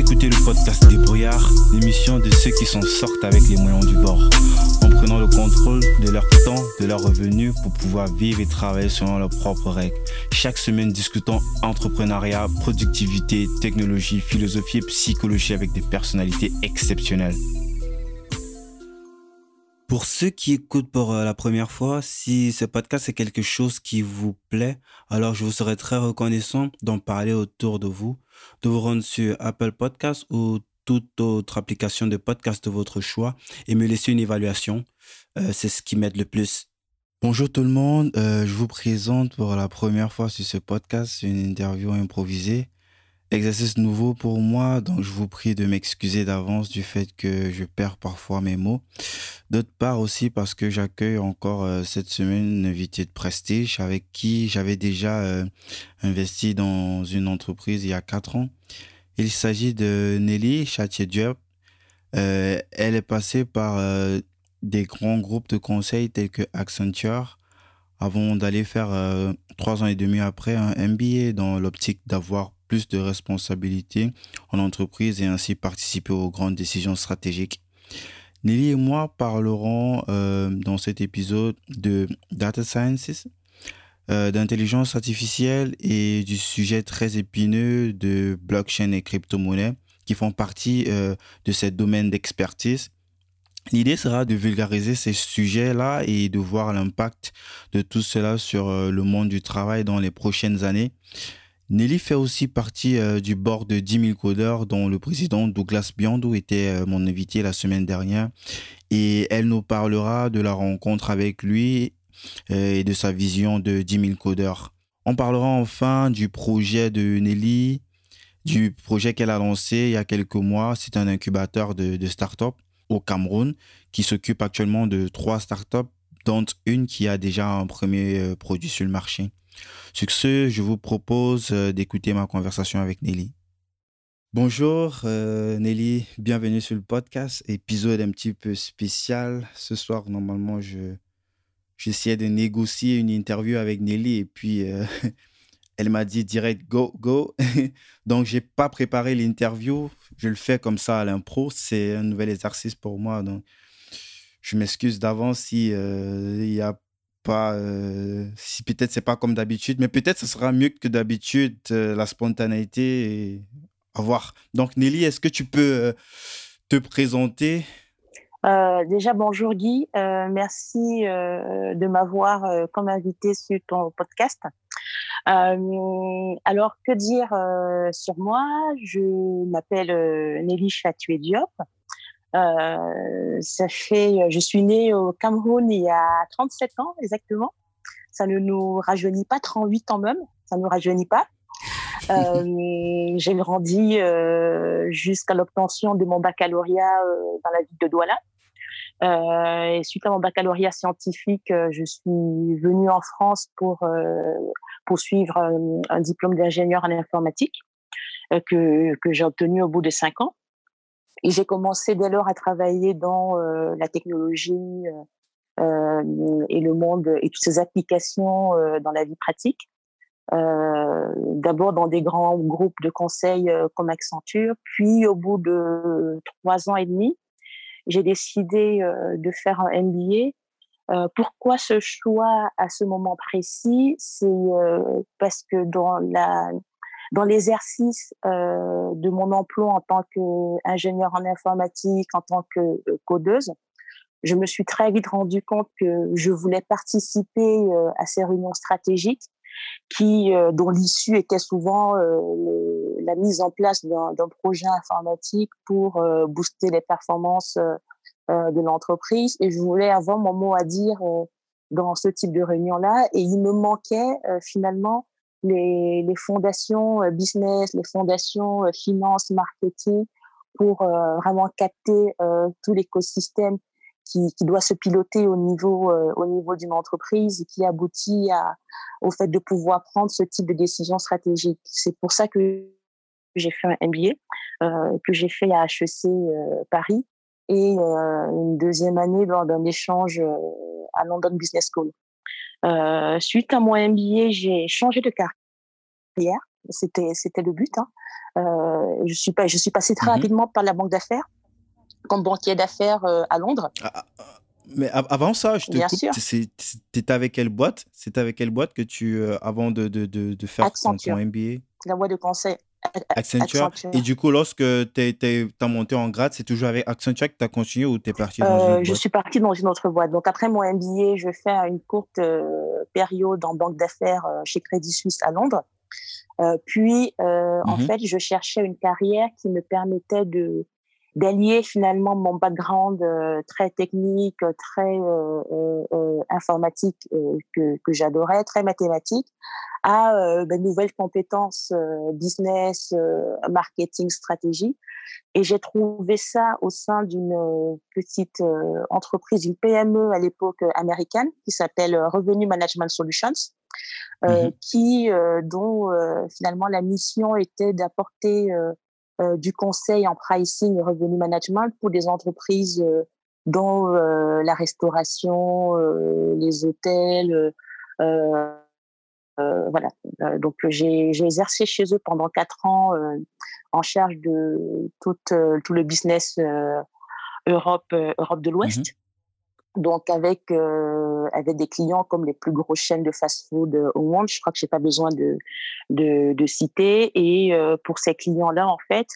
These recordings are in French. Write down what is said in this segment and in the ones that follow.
Écoutez le podcast des brouillards, l'émission de ceux qui s'en sortent avec les moyens du bord, en prenant le contrôle de leur temps, de leurs revenus pour pouvoir vivre et travailler selon leurs propres règles. Chaque semaine, discutons entrepreneuriat, productivité, technologie, philosophie et psychologie avec des personnalités exceptionnelles. Pour ceux qui écoutent pour euh, la première fois, si ce podcast est quelque chose qui vous plaît, alors je vous serais très reconnaissant d'en parler autour de vous, de vous rendre sur Apple Podcast ou toute autre application de podcast de votre choix et me laisser une évaluation. Euh, c'est ce qui m'aide le plus. Bonjour tout le monde, euh, je vous présente pour la première fois sur ce podcast une interview improvisée exercice nouveau pour moi, donc je vous prie de m'excuser d'avance du fait que je perds parfois mes mots. D'autre part aussi parce que j'accueille encore euh, cette semaine une invitée de prestige avec qui j'avais déjà euh, investi dans une entreprise il y a quatre ans. Il s'agit de Nelly Chatier-Diop. Euh, elle est passée par des grands groupes de conseil tels que Accenture avant d'aller faire trois ans et demi après un MBA dans l'optique d'avoir plus de responsabilités en entreprise et ainsi participer aux grandes décisions stratégiques. Nelly et moi parlerons euh, dans cet épisode de data sciences, euh, d'intelligence artificielle et du sujet très épineux de blockchain et crypto-monnaie qui font partie euh, de ce domaine d'expertise. L'idée sera de vulgariser ces sujets-là et de voir l'impact de tout cela sur le monde du travail dans les prochaines années. Nelly fait aussi partie euh, du board de 10 000 codeurs dont le président Douglas Biando était euh, mon invité la semaine dernière et elle nous parlera de la rencontre avec lui euh, et de sa vision de 10 000 codeurs. On parlera enfin du projet de Nelly, du projet qu'elle a lancé il y a quelques mois. C'est un incubateur de, de start-up au Cameroun qui s'occupe actuellement de trois start-up dont une qui a déjà un premier produit sur le marché. Sur ce, je vous propose euh, d'écouter ma conversation avec Nelly. Bonjour euh, Nelly, bienvenue sur le podcast, épisode un petit peu spécial. Ce soir, normalement, je j'essayais de négocier une interview avec Nelly et puis euh, elle m'a dit direct go go. donc j'ai pas préparé l'interview, je le fais comme ça à l'impro, c'est un nouvel exercice pour moi donc je m'excuse d'avance si il y a pas, euh, si peut-être c'est pas comme d'habitude, mais peut-être ce sera mieux que d'habitude, euh, la spontanéité et à voir. Donc Nelly, est-ce que tu peux euh, te présenter? Déjà, bonjour Guy, merci de m'avoir comme invité sur ton podcast. alors, que dire sur moi? Je m'appelle Nelly Chatué Diop. Euh, ça fait, je suis née au Cameroun il y a 37 ans exactement. Ça ne nous rajeunit pas, 38 ans même, ça ne nous rajeunit pas. Euh, j'ai grandi euh, jusqu'à l'obtention de mon baccalauréat euh, dans la ville de Douala. Euh, et suite à mon baccalauréat scientifique, euh, je suis venue en France pour poursuivre un, un diplôme d'ingénieur en informatique que, que j'ai obtenu au bout de cinq ans. Et j'ai commencé dès lors à travailler dans euh, la technologie euh, euh, et le monde et toutes ces applications dans la vie pratique. D'abord dans des grands groupes de conseil comme Accenture, puis au bout de trois ans et demi, j'ai décidé de faire un MBA euh, pourquoi ce choix à ce moment précis? C'est euh, parce que dans la dans l'exercice euh, de mon emploi en tant qu'ingénieur en informatique, en tant que euh, codeuse, je me suis très vite rendu compte que je voulais participer euh, à ces réunions stratégiques qui, euh, dont l'issue était souvent la mise en place d'un projet informatique pour booster les performances de l'entreprise. Et je voulais avoir mon mot à dire dans ce type de réunion-là. Et il me manquait finalement les, les fondations euh, business, les fondations euh, finance, marketing, pour euh, vraiment capter tout l'écosystème qui, qui, doit se piloter au niveau, au niveau d'une entreprise et qui aboutit à, au fait de pouvoir prendre ce type de décision stratégique. C'est pour ça que j'ai fait un MBA, euh, que j'ai fait à HEC Paris et euh, une deuxième année lors d'un échange à London Business School. Euh, suite à mon MBA, j'ai changé de carrière. C'était c'était le but. Hein. Euh, je suis pas je suis passée très mmh rapidement par la banque d'affaires comme banquier d'affaires euh, à Londres. Ah, ah, ah, mais avant ça, je te Bien coupe. Avec quelle boîte? C'était avec quelle boîte que tu avant de, de, de, faire ton, MBA La boîte de conseil. Accenture. Et du coup, lorsque tu as monté en grade, c'est toujours avec Accenture que tu as continué ou tu es parti dans une autre boîte? Je suis partie dans une autre boîte. Donc, après mon MBA, je fais une courte période en banque d'affaires chez Crédit Suisse à Londres. Euh, puis, euh, en mmh fait, je cherchais une carrière qui me permettait de d'allier finalement mon background euh, très technique, très informatique que, que j'adorais, très mathématique, à de ben, nouvelles compétences business, marketing, stratégie. Et j'ai trouvé ça au sein d'une petite entreprise, une PME à l'époque américaine qui s'appelle Revenue Management Solutions. Euh, mmh qui, euh, dont euh, finalement la mission était d'apporter du conseil en pricing et revenu management pour des entreprises dont la restauration, les hôtels, voilà. donc j'ai exercé chez eux pendant quatre ans en charge de tout, le business Europe, Europe de mmh l'Ouest. Donc avec euh, avec des clients comme les plus grosses chaînes de fast-food euh, au monde, je crois que j'ai pas besoin de de, de citer. Et euh, pour ces clients-là, en fait,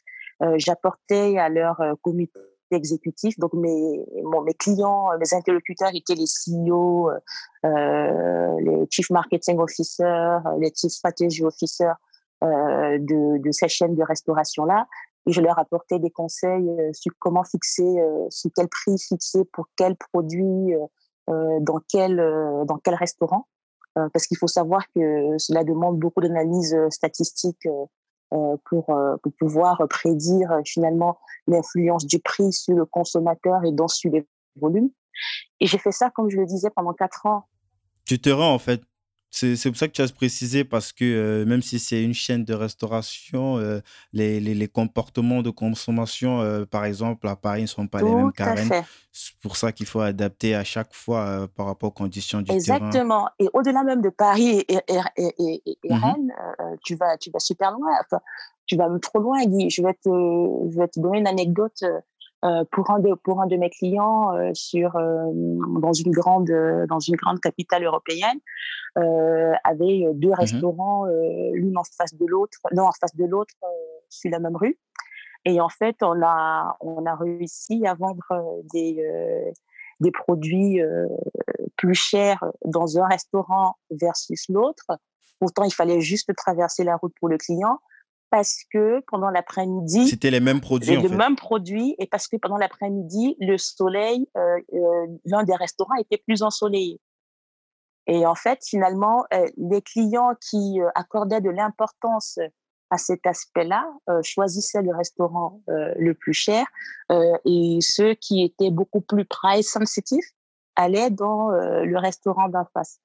euh, j'apportais à leur euh, comité exécutif. Donc mes mes clients, mes interlocuteurs étaient les CEO, les chief marketing officers, les chief strategy officers de de ces chaînes de restauration là et je leur apportais des conseils euh, sur comment fixer, euh, sur quel prix fixer pour quel produit, euh, dans quel dans quel restaurant, parce qu'il faut savoir que cela demande beaucoup d'analyse statistique pour, pour pouvoir prédire finalement l'influence du prix sur le consommateur et donc sur les volumes. Et j'ai fait ça, comme je le disais, pendant quatre ans. Tu te rends en fait c'est pour ça que tu as précisé, parce que euh, même si c'est une chaîne de restauration, euh, les, les, les, comportements de consommation, euh, par exemple, à Paris ne sont pas les mêmes qu'à Rennes. C'est pour ça qu'il faut adapter à chaque fois par rapport aux conditions du Exactement. terrain. Exactement. Et au-delà même de Paris et, et, et, et mmh Rennes, tu, vas, tu vas super loin. Enfin, tu vas trop loin, Guy. Je vais te, je vais te donner une anecdote pour un de pour un de mes clients euh, sur euh, dans une grande dans une grande capitale européenne avait deux mmh restaurants l'une en face de l'autre non en face de l'autre sur la même rue. Et en fait on a on a réussi à vendre des des produits plus chers dans un restaurant versus l'autre. Pourtant, il fallait juste traverser la route pour le client parce que pendant l'après-midi, c'était les mêmes produits. Les mêmes produits et parce que pendant l'après-midi, le soleil, euh, euh, l'un des restaurants était plus ensoleillé. Et en fait, finalement, euh, les clients qui accordaient de l'importance à cet aspect-là choisissaient le restaurant le plus cher et ceux qui étaient beaucoup plus price sensitive allaient dans le restaurant d'en face.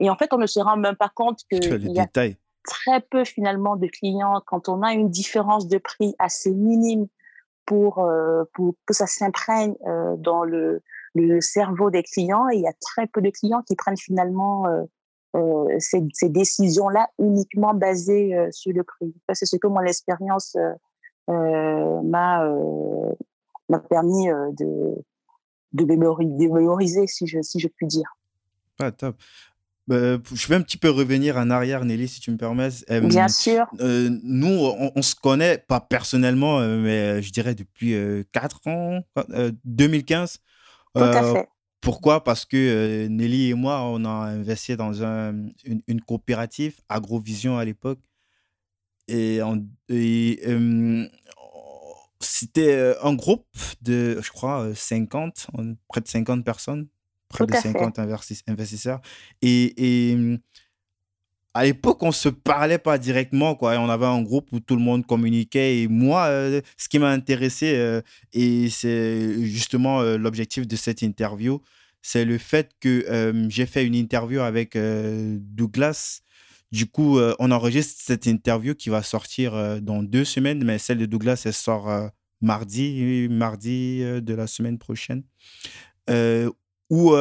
Et en fait, on ne se rend même pas compte que les détails très peu finalement de clients quand on a une différence de prix assez minime pour, euh, que ça s'imprègne euh, dans le, cerveau des clients. Et il y a très peu de clients qui prennent finalement euh, ces, décisions-là uniquement basées sur le prix. C'est ce que mon expérience m'a permis de, de, mémoriser, si je, si je puis dire. Ah, top. Bah, je vais un petit peu revenir en arrière, Nelly, si tu me permets. Bien sûr. Euh, nous, on, se connaît, pas personnellement, euh, mais euh, je dirais depuis 4 ans, 2015. Tout à fait. Pourquoi? Parce que Nelly et moi, on a investi dans un, une, coopérative, Agrovision à l'époque. Et, c'était un groupe de, je crois, 50, près de 50 personnes près de 50 investisseurs. Et, et à l'époque, on se parlait pas directement, quoi. On avait un groupe où tout le monde communiquait. Et moi, euh, ce qui m'a intéressé, euh, et c'est justement euh, l'objectif de cette interview, c'est le fait que j'ai fait une interview avec Douglas. Du coup, on enregistre cette interview qui va sortir dans deux semaines, mais celle de Douglas, elle sort mardi, mardi de la semaine prochaine où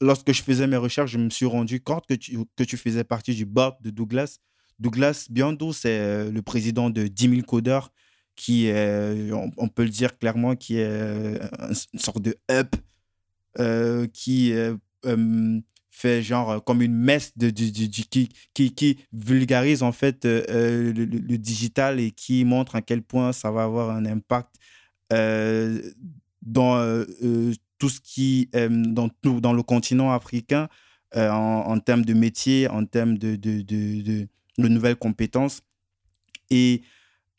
lorsque je faisais mes recherches, je me suis rendu compte que tu, que tu faisais partie du board de Douglas. Douglas Biondo, c'est le président de 10 000 codeurs, qui est, on, peut le dire clairement, qui est une sorte de up qui fait genre comme une messe de, qui, qui, qui, vulgarise en fait le, digital et qui montre à quel point ça va avoir un impact dans tout ce qui dans, dans le continent africain en, en, termes de métier, en termes de, de, de, de nouvelles compétences. Et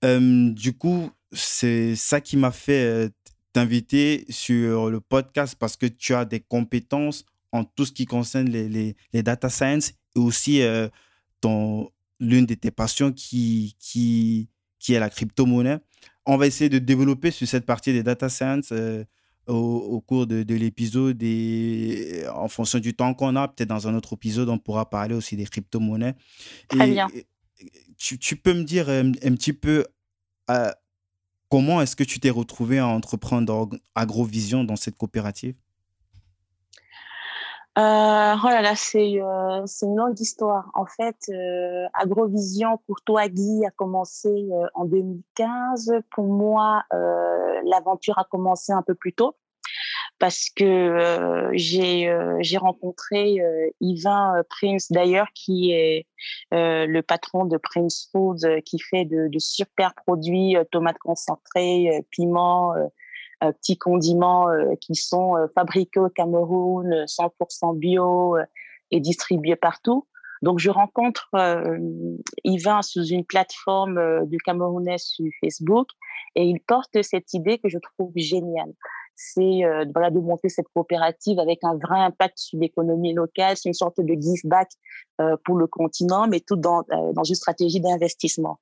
du coup, c'est ça qui m'a fait t'inviter sur le podcast parce que tu as des compétences en tout ce qui concerne les, les, data science et aussi ton, l'une de tes passions qui, qui, qui est la crypto-monnaie. On va essayer de développer sur cette partie des data science au, au, cours de, de l'épisode et en fonction du temps qu'on a, peut-être dans un autre épisode, on pourra parler aussi des crypto-monnaies. Très bien. Tu, tu, peux me dire un, un petit peu comment est-ce que tu t'es retrouvé à entreprendre Agrovision dans cette coopérative? Euh, oh là là, c'est euh, une longue histoire. En fait, euh, Agrovision pour toi, Guy, a commencé euh, en 2015. Pour moi, euh, l'aventure a commencé un peu plus tôt parce que euh, j'ai rencontré Yvain Prince d'ailleurs qui est le patron de Prince Foods qui fait de, de super produits tomates concentrées, piments, petits condiments qui sont fabriqués au Cameroun, 100% bio et distribués partout. Donc, je rencontre euh, Yvain sous une plateforme du Camerounais sur Facebook et il porte cette idée que je trouve géniale c'est euh, voilà de monter cette coopérative avec un vrai impact sur l'économie locale. C'est une sorte de give back euh, pour le continent, mais tout euh, dans une stratégie d'investissement.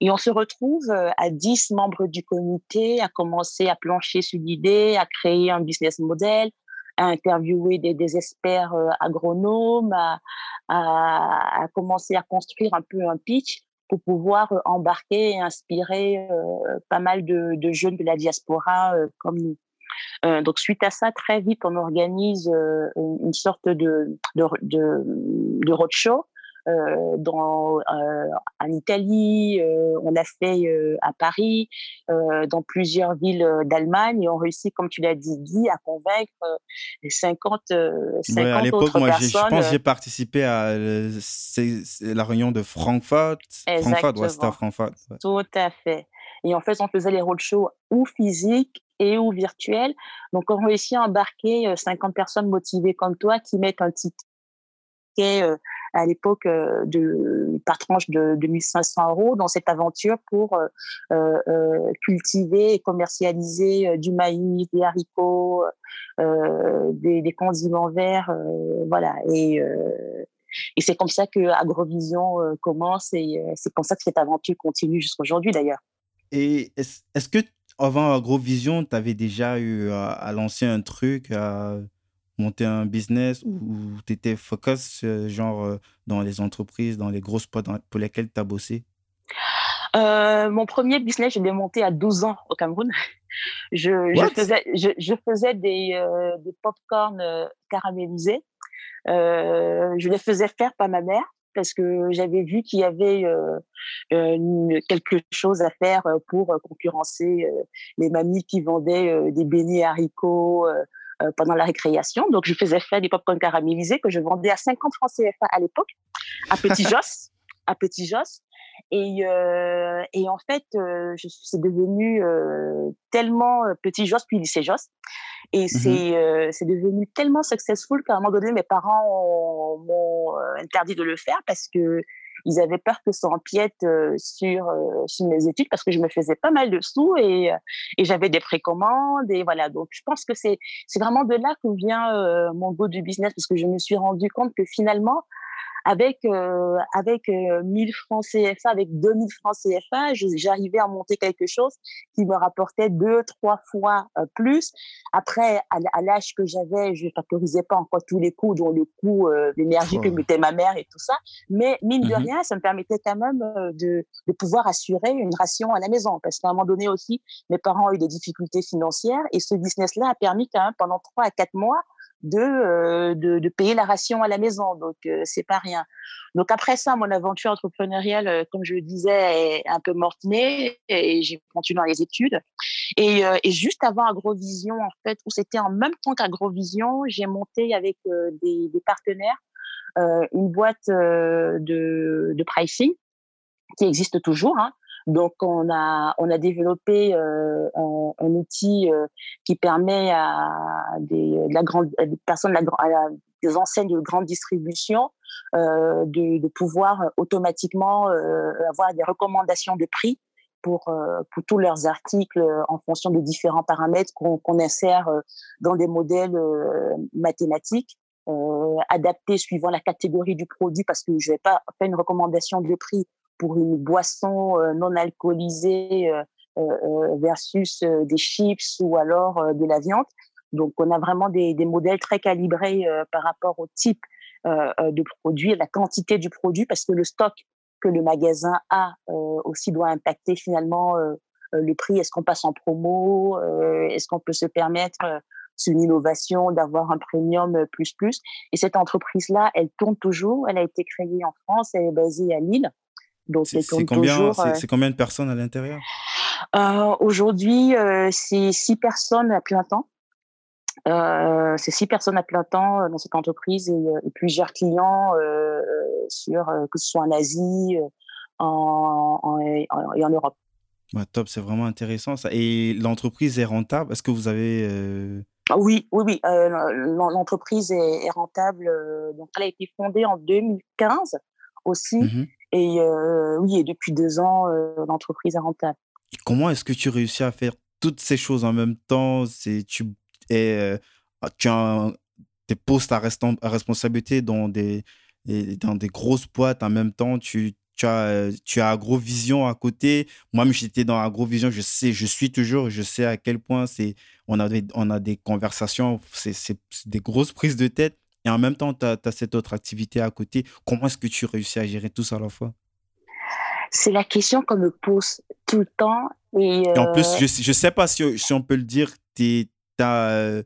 Et on se retrouve à 10 membres du comité à commencer à plancher sur l'idée, à créer un business model, à interviewer des, des experts agronomes, à, commencer à construire un peu un pitch pour pouvoir embarquer et inspirer pas mal de, jeunes de la diaspora comme nous. Euh, donc suite à ça, très vite, on organise euh, une sorte de, de, de roadshow. Euh, dans, euh, en Italie, euh, on l'a fait à Paris, dans plusieurs villes d'Allemagne et on réussit, comme tu l'as dit, Guy, à convaincre 50, 50 ouais, à l'époque, moi, Je pense que j'ai participé à la réunion de Francfort. Francfort, ouais, Francfort. Ouais. Tout à fait. Et en fait, on faisait les roadshows ou physiques et ou virtuel. Donc, on réussit à embarquer 50 personnes motivées comme toi qui mettent un ticket à l'époque euh, de par tranche de 2500 euros dans cette aventure pour euh, euh, cultiver et commercialiser du maïs, des haricots, des, condiments verts, voilà. Et et c'est comme ça que Agrovision commence et c'est comme ça que cette aventure continue jusqu'à aujourd'hui d'ailleurs. Et est-ce est que avant Agrovision, tu avais déjà eu à, lancer un truc, monter un business ou tu étais focus, genre, euh, dans les entreprises, dans les grosses boîtes pour lesquelles tu as bossé? Euh, mon premier business, je l'ai monté à 12 ans au Cameroun. Je, je faisais, je, je, faisais des, euh, des pop-corn euh, caramélisés. Euh, je les faisais faire par ma mère parce que j'avais vu qu'il y avait euh, une, quelque chose à faire pour concurrencer les mamies qui vendaient des beignets haricots pendant la récréation. Donc, je faisais faire des pop-corn caramélisés que je vendais à 50 francs CFA à l'époque, à Petit Joss. à Petit Joss. Et, euh, et en fait, euh, je suis devenu euh, tellement Petit Joss puis lycée Joss. Et mmh c'est c'est devenu tellement successful qu'à un moment donné, mes parents m'ont interdit de le faire parce que ils avaient peur que ça empiète sur sur mes études parce que je me faisais pas mal de sous et et j'avais des précommandes et voilà. Donc je pense que c'est c'est vraiment de là que vient mon goût du business parce que je me suis rendu compte que finalement avec euh, avec 1000 euh, francs CFA, avec 2000 francs CFA, j'arrivais à monter quelque chose qui me rapportait deux, trois fois euh, plus. Après, à, l'âge que j'avais, je ne factorisais pas encore tous les coûts, dont le coût d'énergie que mettait ma mère et tout ça. Mais mine de mmh rien, ça me permettait quand même de, de pouvoir assurer une ration à la maison. Parce qu'à un moment donné aussi, mes parents ont eu des difficultés financières et ce business-là a permis quand même pendant trois à quatre mois de, de, payer la ration à la maison. Donc, c'est pas rien. Donc, après ça, mon aventure entrepreneuriale, comme je le disais, est un peu mortenée et j'ai continué dans les études. Et, et, juste avant Agrovision, en fait, où c'était en même temps qu'Agrovision, j'ai monté avec des, des, partenaires une boîte de, de pricing qui existe toujours, hein, donc, on a, on a développé euh, un, un, outil euh, qui permet à des, de la grande, des personnes, à des enseignes de grande distribution euh, de, de, pouvoir automatiquement euh, avoir des recommandations de prix pour, euh, pour tous leurs articles en fonction de différents paramètres qu'on insère dans des modèles mathématiques. adaptés suivant la catégorie du produit parce que je vais pas faire une recommandation de prix pour une boisson euh, non alcoolisée euh, euh, versus des chips ou alors de la viande. Donc, on a vraiment des, des modèles très calibrés par rapport au type de produit, la quantité du produit, parce que le stock que le magasin a aussi doit impacter finalement le prix. Est-ce qu'on passe en promo Est-ce qu'on peut se permettre c'est une innovation d'avoir un premium plus plus? Et cette entreprise-là, elle tourne toujours. Elle a été créée en France. Elle est basée à Lille. Donc, c'est combien, euh, c'est combien de personnes à l'intérieur? Euh, Aujourd'hui, euh, c'est six personnes à plein temps. c'est six personnes à plein temps dans cette entreprise et, plusieurs clients sur que ce soit en Asie, en, en, et en Europe. top, c'est vraiment intéressant ça. Et l'entreprise est rentable? Est-ce que vous avez ah Oui, oui, oui. l'entreprise est, est, rentable. donc, elle a été fondée en 2015 aussi. Mmh et euh, oui, et depuis deux ans, euh, l'entreprise est rentable. Comment est-ce que tu réussis à faire toutes ces choses en même temps? Tu es, euh, tu as des postes à, responsabilité dans des dans des grosses boîtes en même temps. Tu tu as, tu as Agrovision à côté. Moi, j'étais dans Agrovision, je sais, je suis toujours, je sais à quel point on a on a des conversations, c'est des grosses prises de tête et en même temps, tu as, cette autre activité à côté. Comment est-ce que tu réussis à gérer tout ça à la fois? C'est la question qu'on me pose tout le temps. Et, en plus, euh, je ne sais pas si, si, on peut le dire, tu as,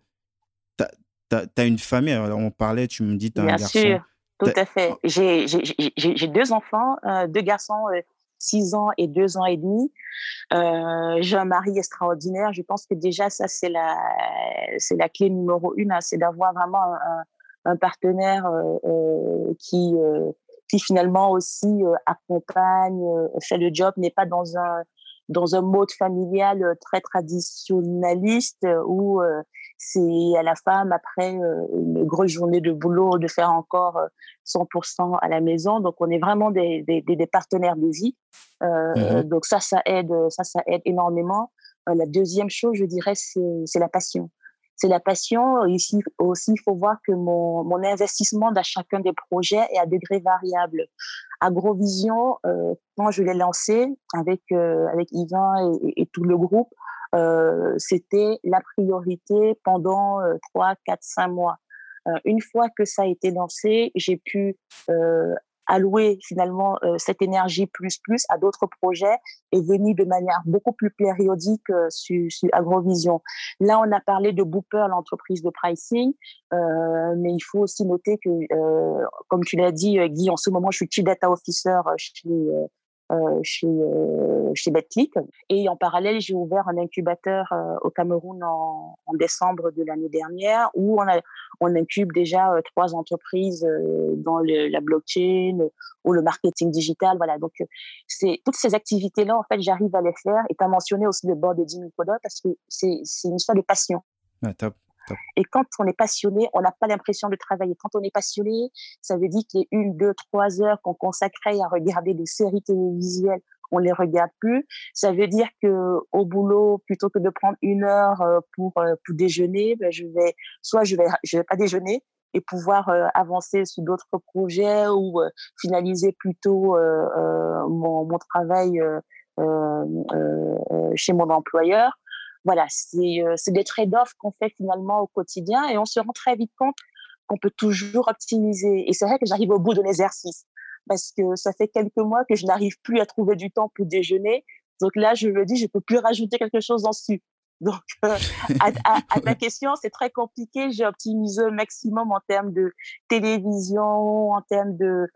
as, une famille. Alors, on parlait, tu me dis, tu as Bien un garçon. sûr, tout à fait. J'ai deux enfants, euh, deux garçons. 6 euh, ans et 2 ans et demi. j'ai un mari extraordinaire. Je pense que déjà, ça, c'est la, c'est la clé numéro une, hein, c'est d'avoir vraiment un, un partenaire euh, euh, qui euh, qui finalement aussi accompagne, fait le job, n'est pas dans un dans un mode familial très traditionnaliste où c'est à la femme après une grosse journée de boulot de faire encore 100% à la maison. Donc on est vraiment des, des, des partenaires de vie. Mmh donc ça, ça aide, ça, ça aide énormément. la deuxième chose, je dirais, c'est la passion c'est la passion. Ici aussi, il faut voir que mon, investissement dans chacun des projets est à degré variable. Agrovision, euh, quand je l'ai lancé avec euh, avec Yvan et, tout le groupe, euh, c'était la priorité pendant euh, trois, quatre, cinq mois. Euh, une fois que ça a été lancé, j'ai pu allouer finalement euh, cette énergie plus plus à d'autres projets et venir de manière beaucoup plus périodique euh, sur, sur, Agrovision. Là, on a parlé de Booper, l'entreprise de pricing, euh, mais il faut aussi noter que, euh, comme tu l'as dit, Guy, en ce moment, je suis Chief Data Officer chez euh, chez, euh, chez BetClick. Et en parallèle, j'ai ouvert un incubateur euh, au Cameroun en, décembre de l'année dernière où on, incube déjà trois entreprises dans la blockchain ou le marketing digital. Voilà, donc c'est toutes ces activités-là, en fait, j'arrive à les faire. Et tu as mentionné aussi le board de Jimmy Koda parce que c'est une histoire de passion. Ah, top. Et quand on est passionné, on n'a pas l'impression de travailler. Quand on est passionné, ça veut dire que les une, deux, trois heures qu'on consacrait à regarder des séries télévisuelles, on les regarde plus. Ça veut dire que au boulot, plutôt que de prendre une heure euh, pour euh, pour déjeuner, ben je vais soit je vais je vais pas déjeuner et pouvoir euh, avancer sur d'autres projets ou finaliser plutôt mon, mon travail chez mon employeur voilà, euh, c'est des trade-offs qu'on fait finalement au quotidien et on se rend très vite compte qu'on peut toujours optimiser. Et c'est vrai que j'arrive au bout de l'exercice parce que ça fait quelques mois que je n'arrive plus à trouver du temps pour déjeuner. Donc là, je me dis, je peux plus rajouter quelque chose dessus. Donc, euh, à, ta question, c'est très compliqué. J'ai optimisé au maximum en termes de télévision, en termes de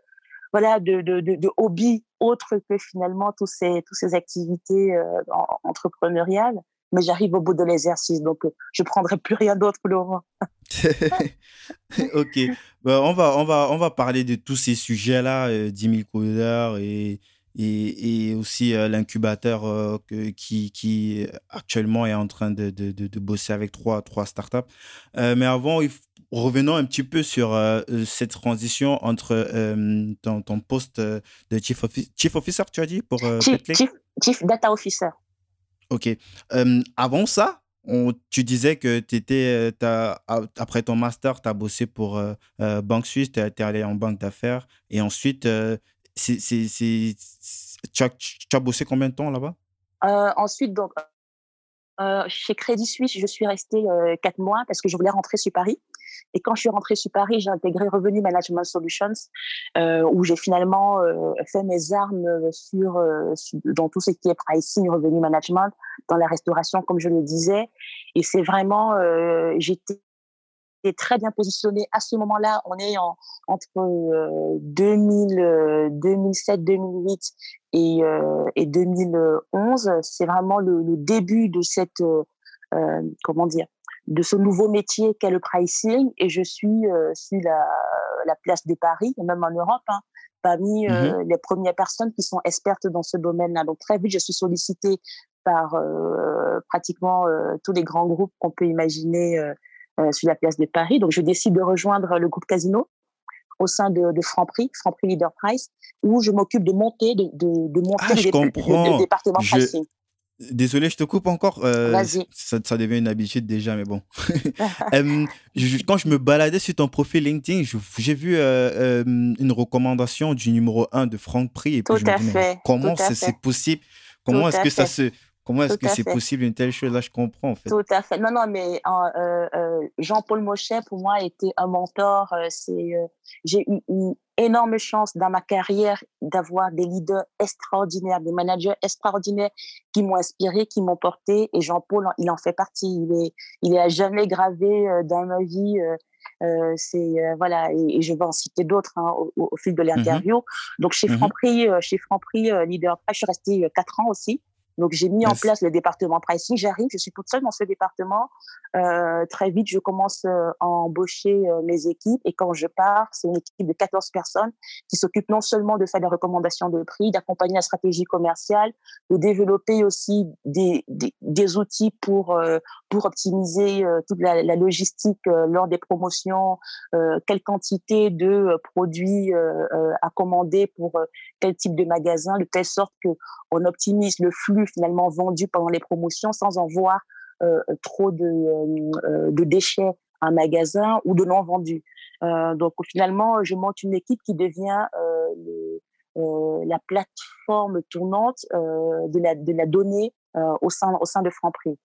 voilà de, de, de, hobbies autres que finalement tous ces toutes ces activités euh, entrepreneuriales. Mais j'arrive au bout de l'exercice, donc euh, je prendrai plus rien d'autre, Laurent. ok, bah, on va on va on va parler de tous ces sujets là, 10 000 codeurs et et, et aussi euh, l'incubateur euh, qui, qui actuellement est en train de, de, de, bosser avec trois, trois startups. Euh, mais avant, revenons un petit peu sur cette transition entre ton, ton, poste de chief, chief officer, tu as dit, pour chief, chief, Data Officer. OK. avant ça, tu disais que tu étais, après ton master, tu as bossé pour Banque Suisse, tu es, allé en banque d'affaires et ensuite tu, as, bossé combien de temps là-bas? Ensuite, donc, euh, chez Crédit Suisse, je suis restée euh, quatre mois parce que je voulais rentrer sur Paris. Et quand je suis rentrée sur Paris, j'ai intégré Revenu Management Solutions, où j'ai finalement fait mes armes sur, dans tout ce qui est pricing, revenu management, dans la restauration, comme je le disais. Et c'est vraiment, j'étais très bien positionné à ce moment-là. On est en, entre 2000, 2007, 2008 et, euh, et 2011. C'est vraiment le, début de cette, euh, euh, comment dire, de ce nouveau métier qu'est le pricing. Et je suis sur la, la, place de Paris, et même en Europe, hein, parmi mmh les premières personnes qui sont expertes dans ce domaine-là. Donc très vite, je suis sollicitée par pratiquement tous les grands groupes qu'on peut imaginer euh, sur la place de Paris. Donc, je décide de rejoindre le groupe Casino au sein de, de Franprix, Franprix Leader Price, où je m'occupe de monter, de, de, de monter ah, le, département pricing. Désolé, je te coupe encore. Euh, Vas-y. Ça, ça, devient une habitude déjà, mais bon. euh, quand je me baladais sur ton profil LinkedIn, j'ai vu euh, une recommandation du numéro 1 de Franck Prix. Et puis Tout je me à dis, fait. comment c'est possible? Comment est-ce que ça se Comment est-ce que c'est possible une telle chose? Là, je comprends en fait. Tout à fait. Non, non, mais euh, euh, Jean-Paul Mochet, pour moi, était un mentor. Euh, c'est, j'ai eu une énorme chance dans ma carrière d'avoir des leaders extraordinaires, des managers extraordinaires qui m'ont inspiré, qui m'ont porté. Et Jean-Paul, il en fait partie. Il est, il est à jamais gravé dans ma vie. c'est voilà et, je vais en citer d'autres hein, au, fil de mmh l'interview. Donc chez mmh Franprix, chez Franprix leader, je suis restée quatre ans aussi. Donc, j'ai mis en place le département pricing. J'arrive, je suis toute seule dans ce département. Euh, très vite, je commence euh, à embaucher euh, mes équipes. Et quand je pars, c'est une équipe de 14 personnes qui s'occupe non seulement de faire des recommandations de prix, d'accompagner la stratégie commerciale, de développer aussi des, des, des outils pour, pour optimiser toute la, la logistique lors des promotions, quelle quantité de produits à commander pour quel type de magasin, de telle sorte que on optimise le flux finalement vendu pendant les promotions sans en voir euh, trop de, euh, de déchets à un magasin ou de non vendus. Euh, donc finalement, je monte une équipe qui devient la plateforme tournante de, la, de la donnée au, sein, au sein de Franprix.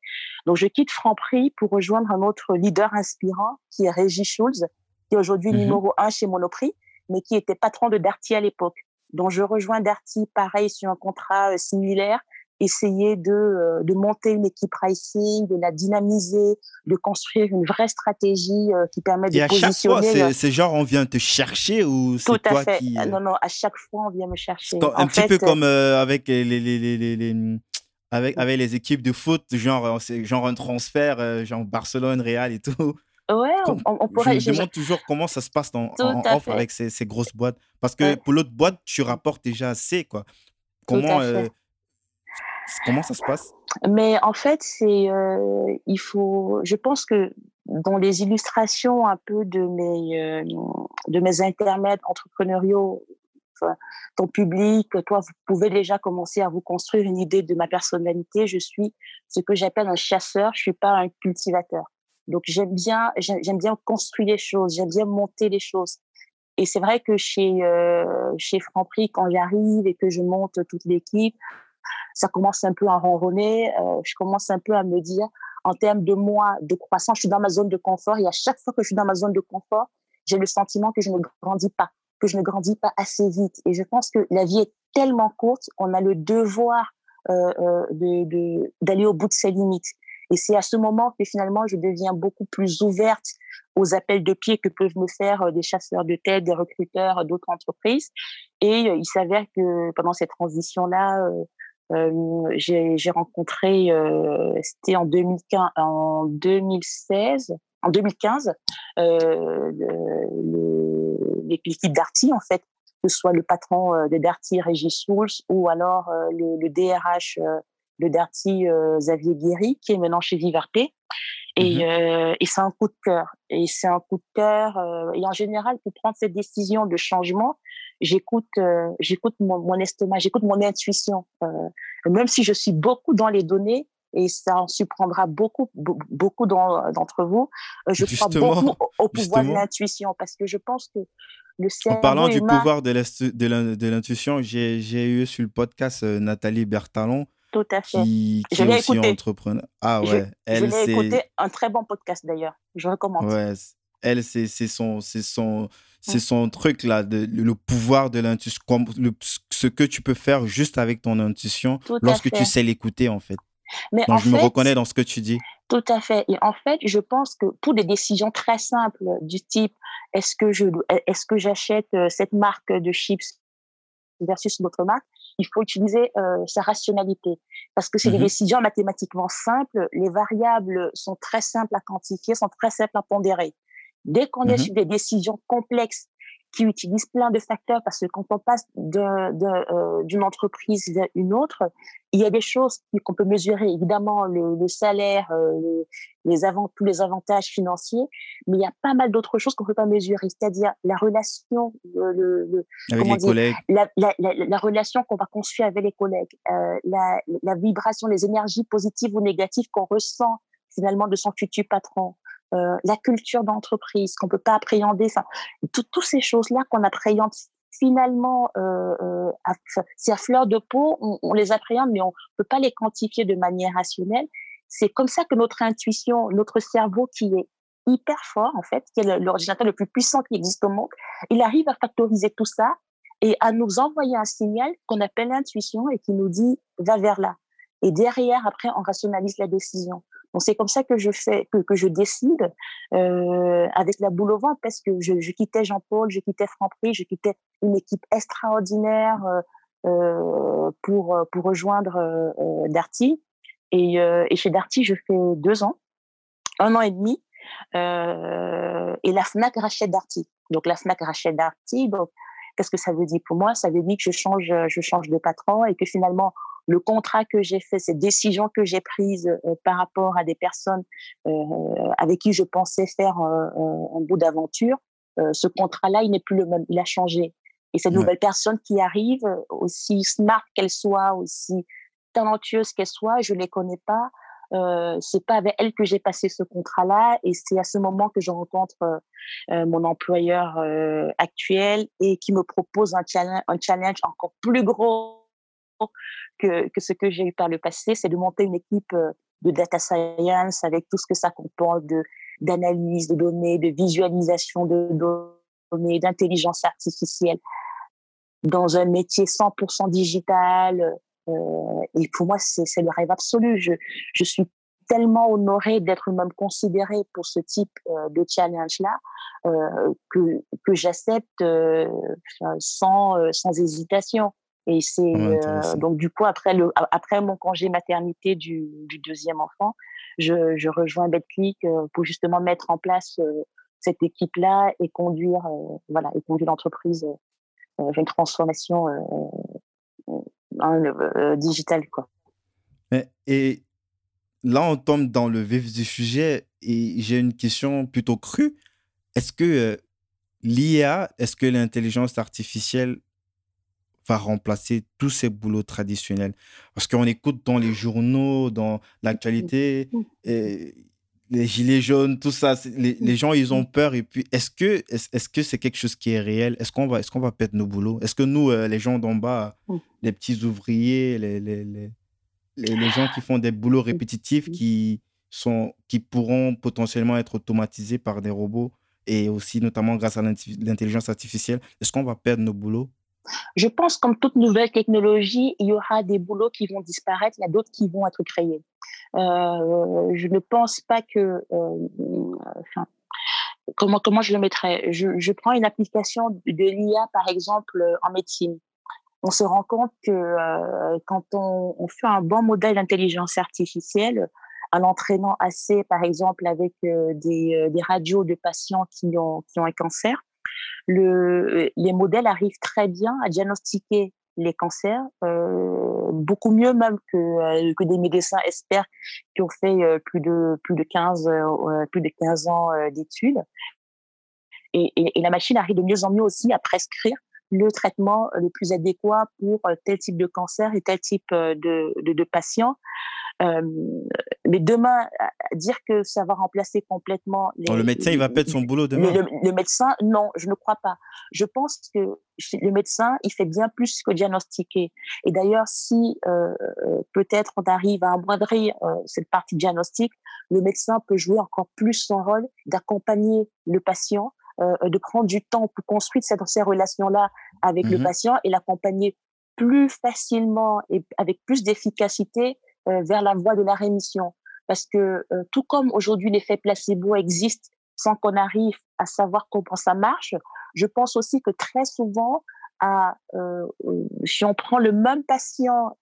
Donc je quitte Franprix pour rejoindre un autre leader inspirant qui est Régis Schulz, qui est aujourd'hui mmh numéro un chez Monoprix, mais qui était patron de Darty à l'époque. Donc je rejoins Darty, pareil, sur un contrat similaire, essayer de, euh, de monter une équipe pricing, de la dynamiser, de construire une vraie stratégie euh, qui permet de Et à chaque positionner. fois, c'est genre on vient te chercher ou c'est Tout à toi fait. qui... Euh, Non, non, à chaque fois, on vient me chercher. Un En petit fait, peu comme euh, avec les, les, les, avec, avec les équipes de foot, genre, c'est genre un transfert, genre Barcelone, Real et tout. ouais, on, on- on Je pourrait. me demande toujours comment ça se passe en, Tout en à off fait. avec ces, ces grosses boîtes. Parce que Ouais. pour l'autre boîte, tu rapportes déjà assez, quoi. Comment, euh, comment ça se passe? Mais en fait, c'est, euh, il faut, je pense que dans les illustrations un peu de mes, euh, de mes intermèdes entrepreneuriaux, ton public, toi, vous pouvez déjà commencer à vous construire une idée de ma personnalité. Je suis ce que j'appelle un chasseur. Je suis pas un cultivateur. Donc j'aime bien, j'aime bien construire les choses, j'aime bien monter les choses. Et c'est vrai que chez euh, chez Franprix, quand j'arrive et que je monte toute l'équipe, ça commence un peu à ronronner. Euh, je commence un peu à me dire, en termes de moi, de croissance, je suis dans ma zone de confort. Et à chaque fois que je suis dans ma zone de confort, j'ai le sentiment que je ne grandis pas, que je ne grandis pas assez vite. Et je pense que la vie est tellement courte, on a le devoir euh, euh, d'aller au bout de ses limites. Et c'est à ce moment que finalement, je deviens beaucoup plus ouverte aux appels de pied que peuvent me faire des chasseurs de tête, des recruteurs d'autres entreprises. Et il s'avère que pendant cette transition-là, j'ai rencontré, c'était en 2015, en 2016, en 2015, l'équipe Darty en fait, que ce soit le patron de Darty, Régis Souls, ou alors le, DRH de Darty, Xavier Guéry, qui est maintenant chez Vivarté. Et, mmh et c'est un coup de cœur. Et c'est un coup de cœur. et en général, pour prendre cette décision de changement, j'écoute, j'écoute mon, mon, estomac, j'écoute mon intuition. même si je suis beaucoup dans les données, et ça en surprendra beaucoup, beaucoup d'entre vous. Je crois beaucoup au, pouvoir de l'intuition parce que je pense que le cerveau. En parlant du pouvoir de l'intuition, j'ai eu sur le podcast Nathalie Bertalon tout à fait. Qui, je l'ai écouté. Entrepreneur. Ah ouais. Je, elle, je l'ai écouté. Un très bon podcast d'ailleurs. Je recommande. Ouais. Elle, c'est son, son, c'est son truc là, de, le pouvoir de l'intuition, ce que tu peux faire juste avec ton intuition lorsque tu sais l'écouter en fait. Mais Donc, je me reconnais dans ce que tu dis. Tout à fait. Et en fait, je pense que pour des décisions très simples du type est-ce que je est-ce que j'achète euh, cette marque de chips versus notre marque, il faut utiliser euh, sa rationalité. Parce que c'est des mmh décisions mathématiquement simples, les variables sont très simples à quantifier, sont très simples à pondérer. Dès qu'on est mmh sur des décisions complexes qui utilisent plein de facteurs parce que quand on passe d'une euh, d'une entreprise vers une autre, il y a des choses qu'on peut mesurer, évidemment le, le salaire, euh, les avant, tous les avantages financiers, mais il y a pas mal d'autres choses qu'on peut pas mesurer, c'est-à-dire la relation, le, le avec les collègues, la, la, la, la relation qu'on va construire avec les collègues, euh, la, la vibration, les énergies positives ou négatives qu'on ressent finalement de son futur patron, euh, la culture d'entreprise qu'on peut pas appréhender, toutes ces choses-là qu'on appréhende finalement, euh, euh, c'est à fleur de peau, on, les appréhende, mais on peut pas les quantifier de manière rationnelle. C'est comme ça que notre intuition, notre cerveau qui est hyper fort, en fait, qui est l'ordinateur le plus puissant qui existe au monde, il arrive à factoriser tout ça et à nous envoyer un signal qu'on appelle l'intuition et qui nous dit va vers là. Et derrière, après, on rationalise la décision. Donc c'est comme ça que je fais, que, que je décide euh, avec la boule au ventre parce que je, je quittais Jean-Paul, je quittais Franprix, je quittais une équipe extraordinaire euh, euh pour pour rejoindre euh, euh, Darty. Et, euh, et chez Darty, je fais deux ans, un an et demi. et la Fnac rachète Darty. Donc la Fnac rachète Darty. Donc qu'est-ce que ça veut dire pour moi Ça veut dire que je change, je change de patron et que finalement le contrat que j'ai fait, ces décisions que j'ai prises euh, par rapport à des personnes euh, avec qui je pensais faire un bout d'aventure, euh, ce contrat-là, il n'est plus le même, il a changé. Et cette nouvelle personne qui arrive, aussi smart qu'elle soit, aussi talentueuse qu'elle soit, je les connais pas. Euh, c'est pas avec elle que j'ai passé ce contrat-là, et c'est à ce moment que je rencontre mon employeur actuel et qui me propose un challenge, un challenge encore plus gros que, ce que j'ai eu par le passé, c'est de monter une équipe euh, de data science avec tout ce que ça comporte de d'analyse de données, de visualisation de données, d'intelligence artificielle dans un métier 100% digital. Euh, et pour moi, c'est le rêve absolu. Je, je suis tellement honorée d'être même considérée pour ce type euh, de challenge-là que, que j'accepte sans, sans hésitation. Et c'est euh, donc du coup après le après mon congé maternité du, du deuxième enfant, je, je rejoins Betclic euh, pour justement mettre en place euh, cette équipe là et conduire voilà et conduire l'entreprise vers une transformation digitale quoi. Et là on tombe dans le vif du sujet et j'ai une question plutôt crue. Est-ce que l'IA, est-ce que l'intelligence artificielle va remplacer tous ces boulots traditionnels. Parce qu'on écoute dans les journaux, dans l'actualité, les gilets jaunes, tout ça, les, gens, ils ont peur. Et puis, est-ce que c'est -ce que quelque chose qui est réel? Est-ce qu'on va, est qu'on va perdre nos boulots? Est-ce que nous, euh, les gens d'en bas, les petits ouvriers, les, les, les, les, gens qui font des boulots répétitifs qui, sont, qui pourront potentiellement être automatisés par des robots et aussi notamment grâce à l'intelligence artificielle, est-ce qu'on va perdre nos boulots? Je pense comme toute nouvelle technologie, il y aura des boulots qui vont disparaître, il y a d'autres qui vont être créés. je ne pense pas que, enfin, comment comment je le mettrais? Je, je prends une application de l'IA par exemple en médecine on se rend compte que euh, quand on, fait un bon modèle d'intelligence artificielle, en entraînant assez, par exemple, avec euh, des, euh, des, radios de patients qui ont, qui ont un cancer, le, les modèles arrivent très bien à diagnostiquer les cancers, euh, beaucoup mieux même que, que des médecins experts qui ont fait plus de plus de 15 plus de 15 ans d'études. Et, la machine arrive de mieux en mieux aussi à prescrire le traitement le plus adéquat pour euh, tel type de cancer et tel type euh, de, de, de patient. Euh, mais demain, dire que ça va remplacer complètement. Les, le médecin, il va perdre son boulot demain. Le, le, médecin, non, je ne crois pas. Je pense que le médecin, il fait bien plus que diagnostiquer. Et d'ailleurs, si euh, peut-être on arrive à amoindrir euh, cette partie diagnostic, le médecin peut jouer encore plus son rôle d'accompagner le patient euh, de prendre du temps pour construire cette, ces relations-là avec le mmh patient et l'accompagner plus facilement et avec plus d'efficacité euh, vers la voie de la rémission. Parce que euh, tout comme aujourd'hui l'effet placebo existe sans qu'on arrive à savoir comment ça marche, je pense aussi que très souvent, à, si on prend le même patient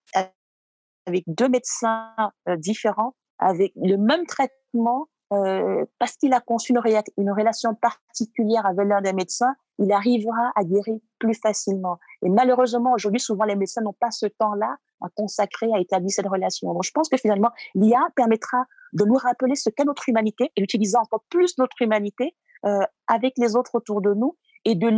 avec deux médecins différents, avec le même traitement, euh, parce qu'il a conçu une, relation particulière avec l'un des médecins, il arrivera à guérir plus facilement. Et malheureusement, aujourd'hui, souvent, les médecins n'ont pas ce temps-là à consacrer à établir cette relation. Donc, je pense que finalement, l'IA permettra de nous rappeler ce qu'est notre humanité et d'utiliser encore plus notre humanité euh, avec les autres autour de nous et de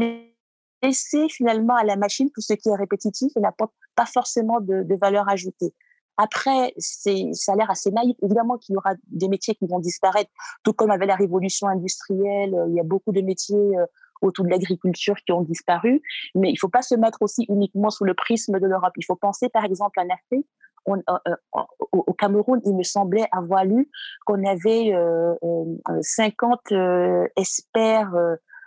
laisser finalement à la machine tout ce qui est répétitif et n'apporte pas forcément de valeur ajoutée. Après, ça a l'air assez naïf. Évidemment qu'il y aura des métiers qui vont disparaître, tout comme avec la révolution industrielle, il y a beaucoup de métiers euh, autour de l'agriculture qui ont disparu. Mais il ne faut pas se mettre aussi uniquement sous le prisme de l'Europe. Il faut penser, par exemple, en Afrique. On, euh, euh, au Cameroun, il me semblait avoir lu qu'on avait euh, 50 experts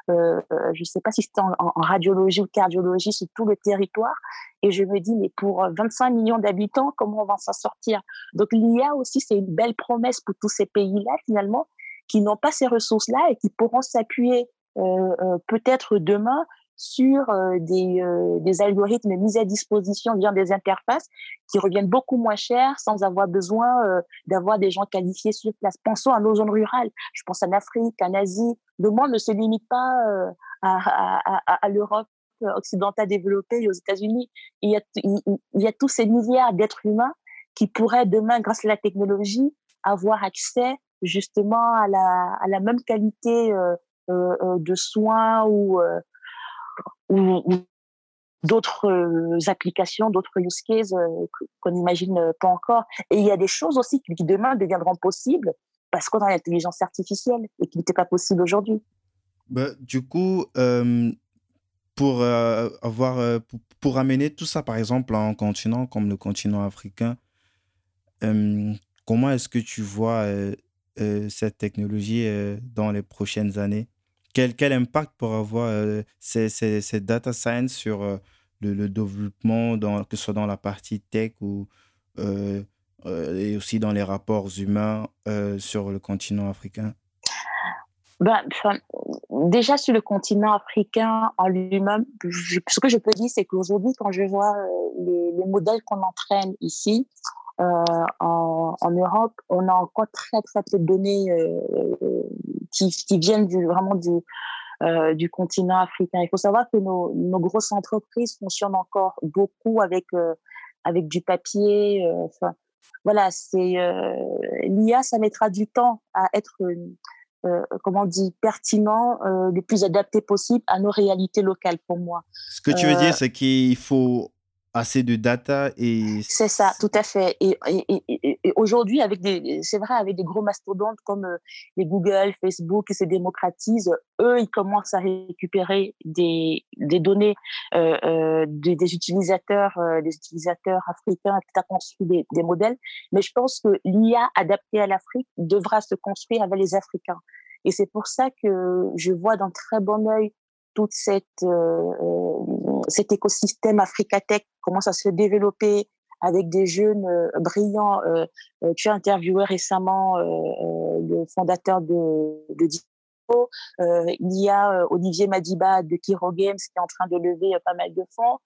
euh, je ne sais pas si c'était en, radiologie ou cardiologie sur tout le territoire. Et je me dis, mais pour 25 millions d'habitants, comment on va s'en sortir? Donc l'IA aussi, c'est une belle promesse pour tous ces pays-là, finalement, qui n'ont pas ces ressources-là et qui pourront s'appuyer euh, euh, peut-être demain sur euh, des, euh, algorithmes mis à disposition via des interfaces qui reviennent beaucoup moins cher sans avoir besoin euh, d'avoir des gens qualifiés sur place. Pensons à nos zones rurales. Je pense en Afrique, en Asie. Le monde ne se limite pas à, l'Europe occidentale développée aux États-Unis. Il, y a, tous ces milliards d'êtres humains qui pourraient demain, grâce à la technologie, avoir accès justement à la, même qualité euh, euh, de soins ou, euh, d'autres euh, applications, d'autres use cases euh, qu'on n'imagine pas encore. Et il y a des choses aussi qui, demain deviendront possibles parce qu'on a l'intelligence artificielle et qui n'était pas possible aujourd'hui. Bah, du coup, euh, pour avoir pour, pour, amener tout ça, par exemple, en continent comme le continent africain, comment est-ce que tu vois cette technologie dans les prochaines années? Quel, quel impact pour avoir euh, ces, ces, data science sur euh, le, développement, dans, que ce soit dans la partie tech ou euh, et aussi dans les rapports humains sur le continent africain? Ben, déjà sur le continent africain en lui-même, ce que je peux dire, c'est qu'aujourd'hui, quand je vois les, les modèles qu'on entraîne ici, euh, en, Europe, on a encore très très peu de données euh, qui, viennent vraiment du, euh, continent africain. Il faut savoir que nos, nos grosses entreprises fonctionnent encore beaucoup avec avec du papier. Voilà, c'est l'IA, ça mettra du temps à être euh, comment on dit, pertinent, euh, le plus adapté possible à nos réalités locales pour moi. Ce que tu veux dire, c'est qu'il faut assez de data et c'est ça tout à fait. Et, et, et, et aujourd'hui avec des c'est vrai avec des gros mastodontes comme euh, les Google Facebook qui se démocratisent eux ils commencent à récupérer des, des données euh, euh, des, des, utilisateurs euh, des utilisateurs africains qui ont construit des, des modèles. Mais je pense que l'IA adaptée à l'Afrique devra se construire avec les Africains et c'est pour ça que je vois d'un très bon œil toute cette, euh, cet écosystème Africatech commence à se développer avec des jeunes brillants. tu as interviewé récemment le fondateur de, de il y a Olivier Madiba de Kiro Games qui est en train de lever pas mal de fonds.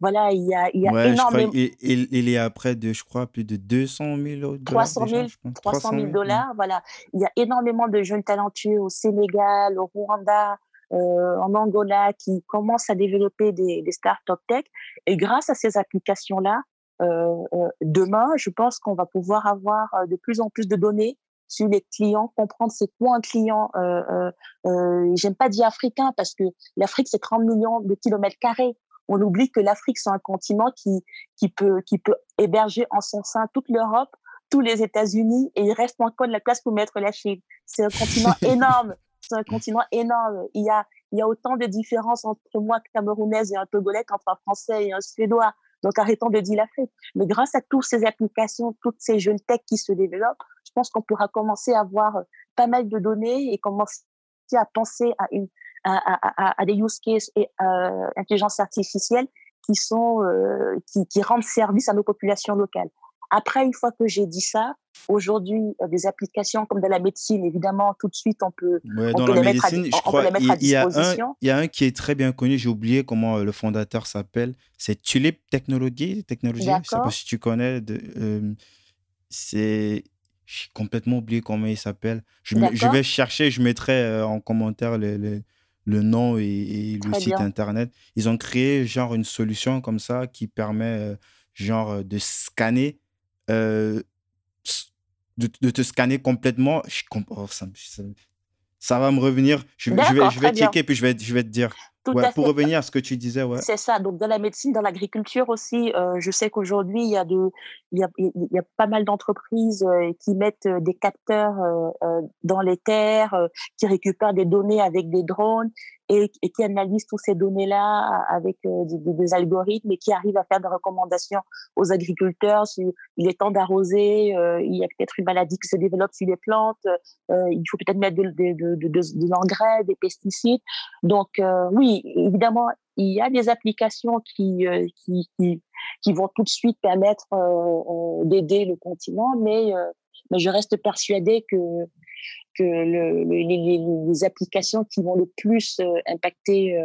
Voilà, il y a, il y a énormément. il, il, est à près de, je crois, plus de 200 000 dollars. 300 000, 300 000 dollars, voilà. Il y a énormément de jeunes talentueux au Sénégal, au Rwanda, euh, en Angola qui commencent à développer des, des startups tech. Et grâce à ces applications-là, euh, euh, demain, je pense qu'on va pouvoir avoir de plus en plus de données sur les clients, comprendre c'est quoi un client. Euh, euh, J'aime pas dire africain parce que l'Afrique c'est 30 millions de kilomètres carrés on oublie que l'Afrique, c'est un continent qui, qui, peut, qui peut héberger en son sein toute l'Europe, tous les États-Unis, et il reste encore de la place pour mettre la Chine. C'est un continent énorme. C'est un continent énorme. Il y a, il y a autant de différences entre moi, camerounaise, et un Togolais qu'entre un Français et un Suédois. Donc, arrêtons de dire l'Afrique. Mais grâce à toutes ces applications, toutes ces jeunes tech qui se développent, je pense qu'on pourra commencer à avoir pas mal de données et commencer à penser à une, à, des use cases et euh, intelligence artificielle qui sont euh, qui, qui, rendent service à nos populations locales. Après, une fois que j'ai dit ça, aujourd'hui, euh, des applications comme de la médecine, évidemment, tout de suite, on peut, on peut les mettre à, je crois, il, y a un, il y a un qui est très bien connu, j'ai oublié comment le fondateur s'appelle, c'est Tulip Technology, Technology je ne sais pas si tu connais. De, c'est j'ai complètement oublié comment il s'appelle. Je, je, vais chercher, je mettrai en commentaire les, les, le nom et, le site internet. Ils ont créé genre une solution comme ça qui permet euh, genre euh, de scanner, euh, de, te scanner complètement. Je comprends, ça, ça, va me revenir. Je, je vais, je vais checker puis je vais, je vais te dire pour revenir à ce que tu disais, ouais. C'est ça. Donc, dans la médecine, dans l'agriculture aussi, euh, je sais qu'aujourd'hui, il y a de, il y a, il y a pas mal d'entreprises euh, qui mettent euh, des capteurs dans les terres, qui récupèrent des données avec des drones et, et qui analysent toutes ces données-là avec des, algorithmes et qui arrivent à faire des recommandations aux agriculteurs il est temps d'arroser, il y a peut-être une maladie qui se développe sur les plantes, il faut peut-être mettre de, de, de, de l'engrais, des pesticides. Donc, oui, évidemment, il y a des applications qui, euh, qui, qui, vont tout de suite permettre euh, euh, d'aider le continent, mais, mais je reste persuadée que, que le, les, applications qui vont le plus impacter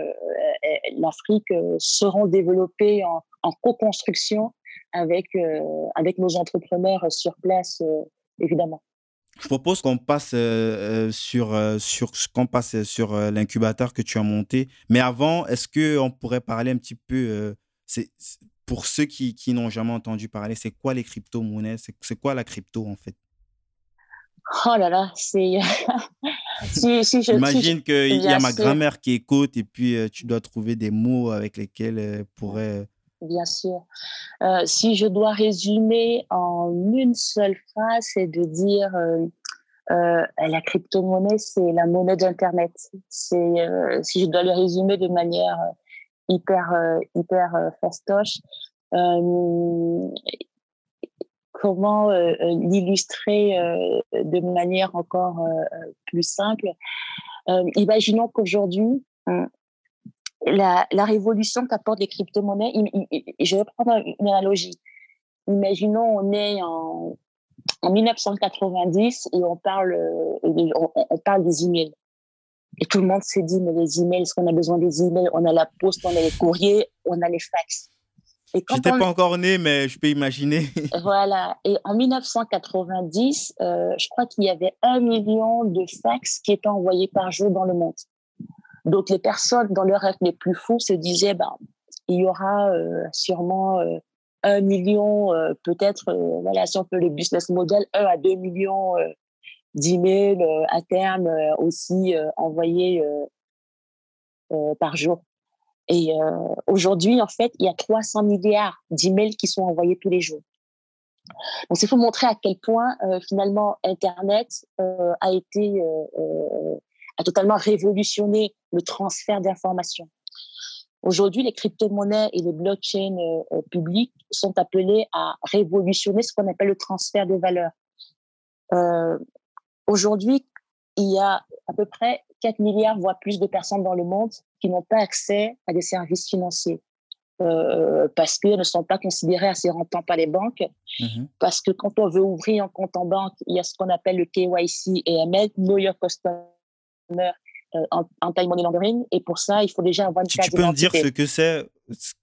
l'Afrique seront développées en, co-construction avec, avec nos entrepreneurs sur place, évidemment. Je propose qu'on passe euh, euh, sur, euh, sur qu'on passe sur l'incubateur que tu as monté. Mais avant, est-ce qu'on pourrait parler un petit peu, c'est, pour ceux qui, qui n'ont jamais entendu parler, c'est quoi les crypto-monnaies? C'est, quoi la crypto en fait? Oh là là, c'est. si, si J'imagine qu'il y a ma grand-mère qui écoute et puis tu dois trouver des mots avec lesquels elle pourrait. Bien sûr. si je dois résumer en une seule phrase, c'est de dire euh, la crypto-monnaie, c'est la monnaie d'Internet. C'est, euh, si je dois le résumer de manière euh, hyper, hyper fastoche, comment l'illustrer de manière encore plus simple Imaginons qu'aujourd'hui, la, la, révolution qu'apportent les crypto-monnaies, je vais prendre une analogie. Imaginons on est en en 1990 et on parle, euh, on, parle des emails. Et tout le monde s'est dit, mais les emails, est-ce qu'on a besoin des emails? On a la poste, on a les courriers, on a les fax. J'étais pas encore né, mais je peux imaginer. voilà. Et en 1990, euh, je crois qu'il y avait un million de fax qui étaient envoyés par jour dans le monde. Donc les personnes dans leur rêve les plus fous se disaient, ben, il y aura euh, sûrement un million, euh, peut-être, euh, voilà, si on peut le business model, 1 à 2 millions euh, d'emails à terme aussi envoyés par jour. Et aujourd'hui, en fait, il y a 300 milliards d'emails qui sont envoyés tous les jours. Donc, il faut montrer à quel point, finalement, Internet a été, a totalement révolutionné le transfert d'informations. Aujourd'hui, les crypto-monnaies et les blockchains euh, euh, publics sont appelés à révolutionner ce qu'on appelle le transfert de valeur. Euh, Aujourd'hui, il y a à peu près 4 milliards, voire plus de personnes dans le monde qui n'ont pas accès à des services financiers. parce qu'elles ne sont pas considérées assez rentables par les banques. Mmh parce que quand on veut ouvrir un compte en banque, il y a ce qu'on appelle le KYC et ML, Know Your Customer en, en time money laundering. Et pour ça, il faut déjà avoir une tu, tu peux me dire ce que c'est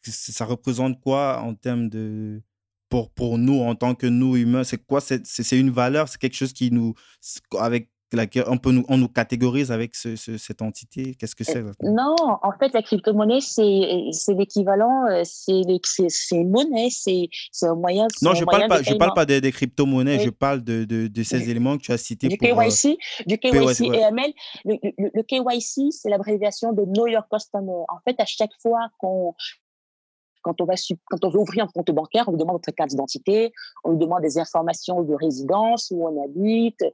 Ça représente quoi en termes de. Pour, pour nous, en tant que nous humains, c'est quoi C'est une valeur C'est quelque chose qui nous. Avec on, peut nous, on nous catégorise avec cette entité? Qu'est-ce que c'est Non, en fait, la crypto-monnaie, c'est l'équivalent, euh, c'est une monnaie, c'est un moyen. Non, je ne parle, pas, je parle pas des, crypto-monnaies, je parle de, de, ces éléments que tu as cités. Du pour, KYC, euh, du KYC et AML. Le, le KYC, c'est l'abréviation de Know Your Customer. En fait, à chaque fois qu'on quand on, va, quand on veut ouvrir un compte bancaire, on vous demande votre carte d'identité, on vous demande des informations de résidence, où on habite,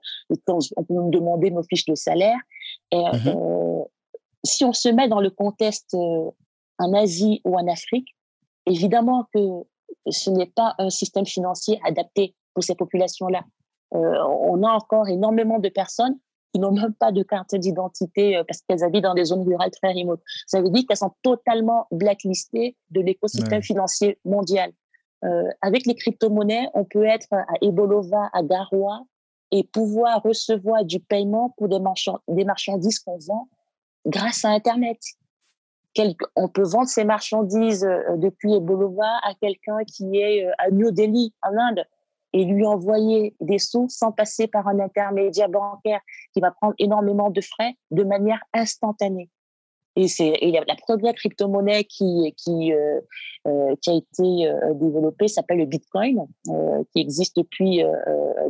on peut nous demander nos fiches de salaire. Et, mmh euh, si on se met dans le contexte euh, en Asie ou en Afrique, évidemment que ce n'est pas un système financier adapté pour ces populations-là. Euh, on a encore énormément de personnes qui n'ont même pas de carte d'identité euh, parce qu'elles habitent dans des zones rurales très remotes. Ça veut dire qu'elles sont totalement blacklistées de l'écosystème financier mondial. Euh, avec les crypto-monnaies, on peut être à Ebolova, à Garoua, et pouvoir recevoir du paiement pour des, des marchandises qu'on vend grâce à Internet. on peut vendre ces marchandises euh, depuis Ebolova à quelqu'un qui est à New Delhi, en Inde et lui envoyer des sous sans passer par un intermédiaire bancaire qui va prendre énormément de frais de manière instantanée. Et c'est la première crypto-monnaie qui qui euh, euh, qui a été euh, développée s'appelle le Bitcoin, qui existe depuis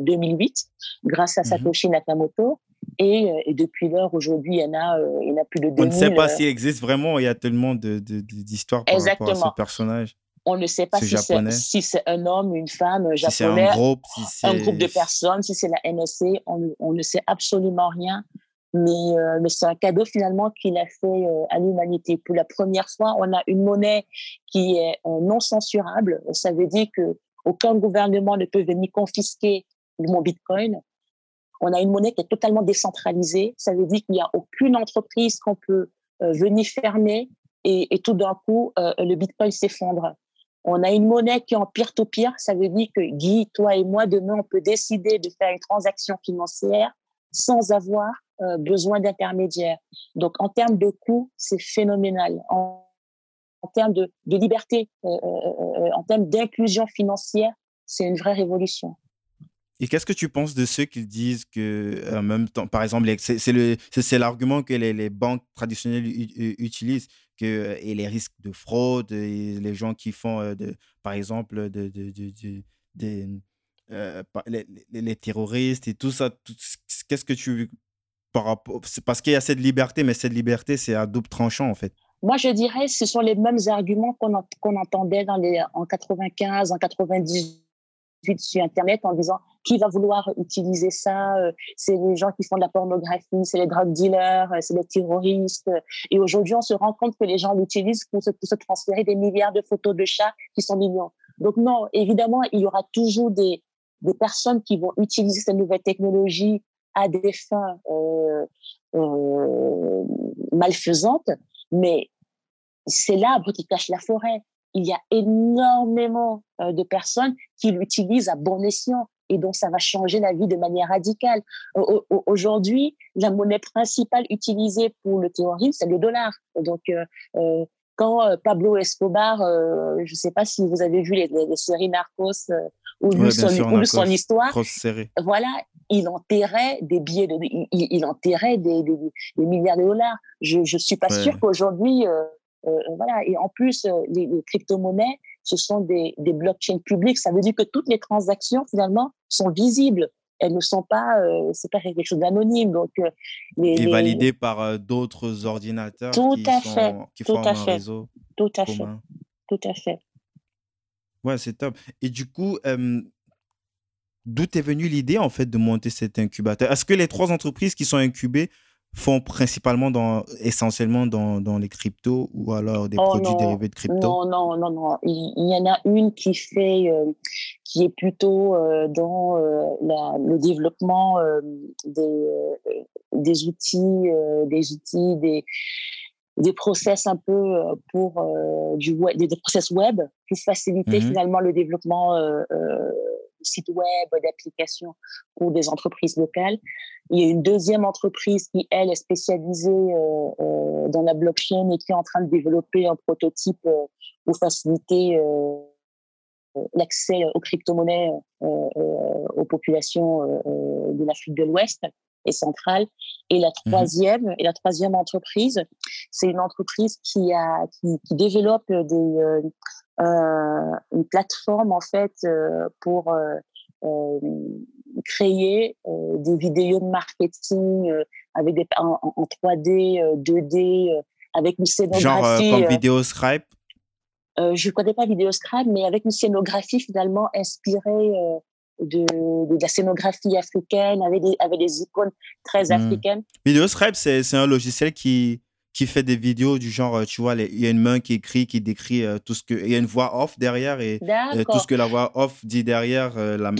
2008 grâce à mhm. Satoshi Nakamoto. Et, et depuis lors, aujourd'hui, il y en a, il y en a plus de 2000. On ne sait pas s'il existe vraiment. Il y a tellement d'histoires par rapport à ce personnage. On ne sait pas si c'est un homme, une femme, japonais, un, groupe, un groupe de personnes, si c'est la NSC, on, ne sait absolument rien. Mais, euh, mais c'est un cadeau finalement qu'il a fait euh, à l'humanité. Pour la première fois, on a une monnaie qui est euh, non censurable. Ça veut dire que aucun gouvernement ne peut venir confisquer mon Bitcoin. On a une monnaie qui est totalement décentralisée. Ça veut dire qu'il n'y a aucune entreprise qu'on peut venir fermer et, et tout d'un coup, le Bitcoin s'effondre. On a une monnaie qui est en peer-to-peer. Ça veut dire que Guy, toi et moi, demain, on peut décider de faire une transaction financière sans avoir euh, besoin d'intermédiaires. Donc, en termes de coûts, c'est phénoménal. En, termes de, liberté, euh, euh, en termes d'inclusion financière, c'est une vraie révolution. Et qu'est-ce que tu penses de ceux qui disent que, en même temps, par exemple, c'est l'argument que les, banques traditionnelles utilisent, que, et les risques de fraude, les gens qui font, de, par exemple, de, les, terroristes et tout ça. Qu'est-ce que tu. Par rapport, parce qu'il y a cette liberté, mais cette liberté, c'est à double tranchant, en fait. Moi, je dirais ce sont les mêmes arguments qu'on entendait dans les, en 95, en 98 sur Internet en disant qui va vouloir utiliser ça euh, C'est les gens qui font de la pornographie, c'est les drug dealers, euh, c'est les terroristes. Et aujourd'hui, on se rend compte que les gens l'utilisent pour se, transférer des milliards de photos de chats qui sont mignons. Donc non, évidemment, il y aura toujours des, personnes qui vont utiliser cette nouvelle technologie à des fins euh, euh, malfaisantes, mais c'est l'arbre qui cache la forêt il y a énormément euh, de personnes qui l'utilisent à bon escient et donc ça va changer la vie de manière radicale. Aujourd'hui, la monnaie principale utilisée pour le terrorisme, c'est le dollar. Donc, euh, euh, quand Pablo Escobar, je ne sais pas si vous avez vu les, séries Narcos ou lu son, histoire, voilà, il enterrait des billets, de, il, enterrait des, milliards de dollars. Je ne suis pas sûre qu'aujourd'hui, euh, euh, voilà. Et en plus, euh, les, crypto-monnaies, ce sont des, des blockchains publics. Ça veut dire que toutes les transactions, finalement, sont visibles elles ne sont pas, c'est pas quelque chose d'anonyme. Donc, les, et validé par d'autres ordinateurs tout qui, à fait, qui tout forment à un fait, réseau tout à fait, tout à fait. Ouais, c'est top. Et du coup, d'où est venue l'idée en fait de monter cet incubateur? Est-ce que les trois entreprises qui sont incubées font principalement dans, essentiellement dans, dans les cryptos ou alors des oh produits dérivés de crypto? Non, non, non, non. Il, y en a une qui fait, euh, qui est plutôt euh, dans euh, la, le développement des, des outils, des outils, des, des process un peu pour du web, des, process web pour faciliter mmh finalement le développement sites web, d'applications pour des entreprises locales. Il y a une deuxième entreprise qui, elle, est spécialisée euh, euh, dans la blockchain et qui est en train de développer un prototype euh, pour faciliter l'accès aux crypto-monnaies aux populations de l'Afrique de l'Ouest et centrale. Et la mmh troisième, et la troisième entreprise, c'est une entreprise qui a qui, qui développe des euh, une plateforme en fait euh, pour euh, créer des vidéos de marketing avec des en, 3D, 2D, avec une scénographie. Genre comme vidéo euh, je ne connais pas vidéo Scribe, mais avec une scénographie finalement inspirée de, de, la scénographie africaine, avec des, avec des icônes très mmh. africaines. Vidéo Scribe, c'est un logiciel qui, qui fait des vidéos du genre, euh, tu vois, il y a une main qui écrit, qui décrit euh, tout ce que. Il y a une voix off derrière et euh, tout ce que la voix off dit derrière, la,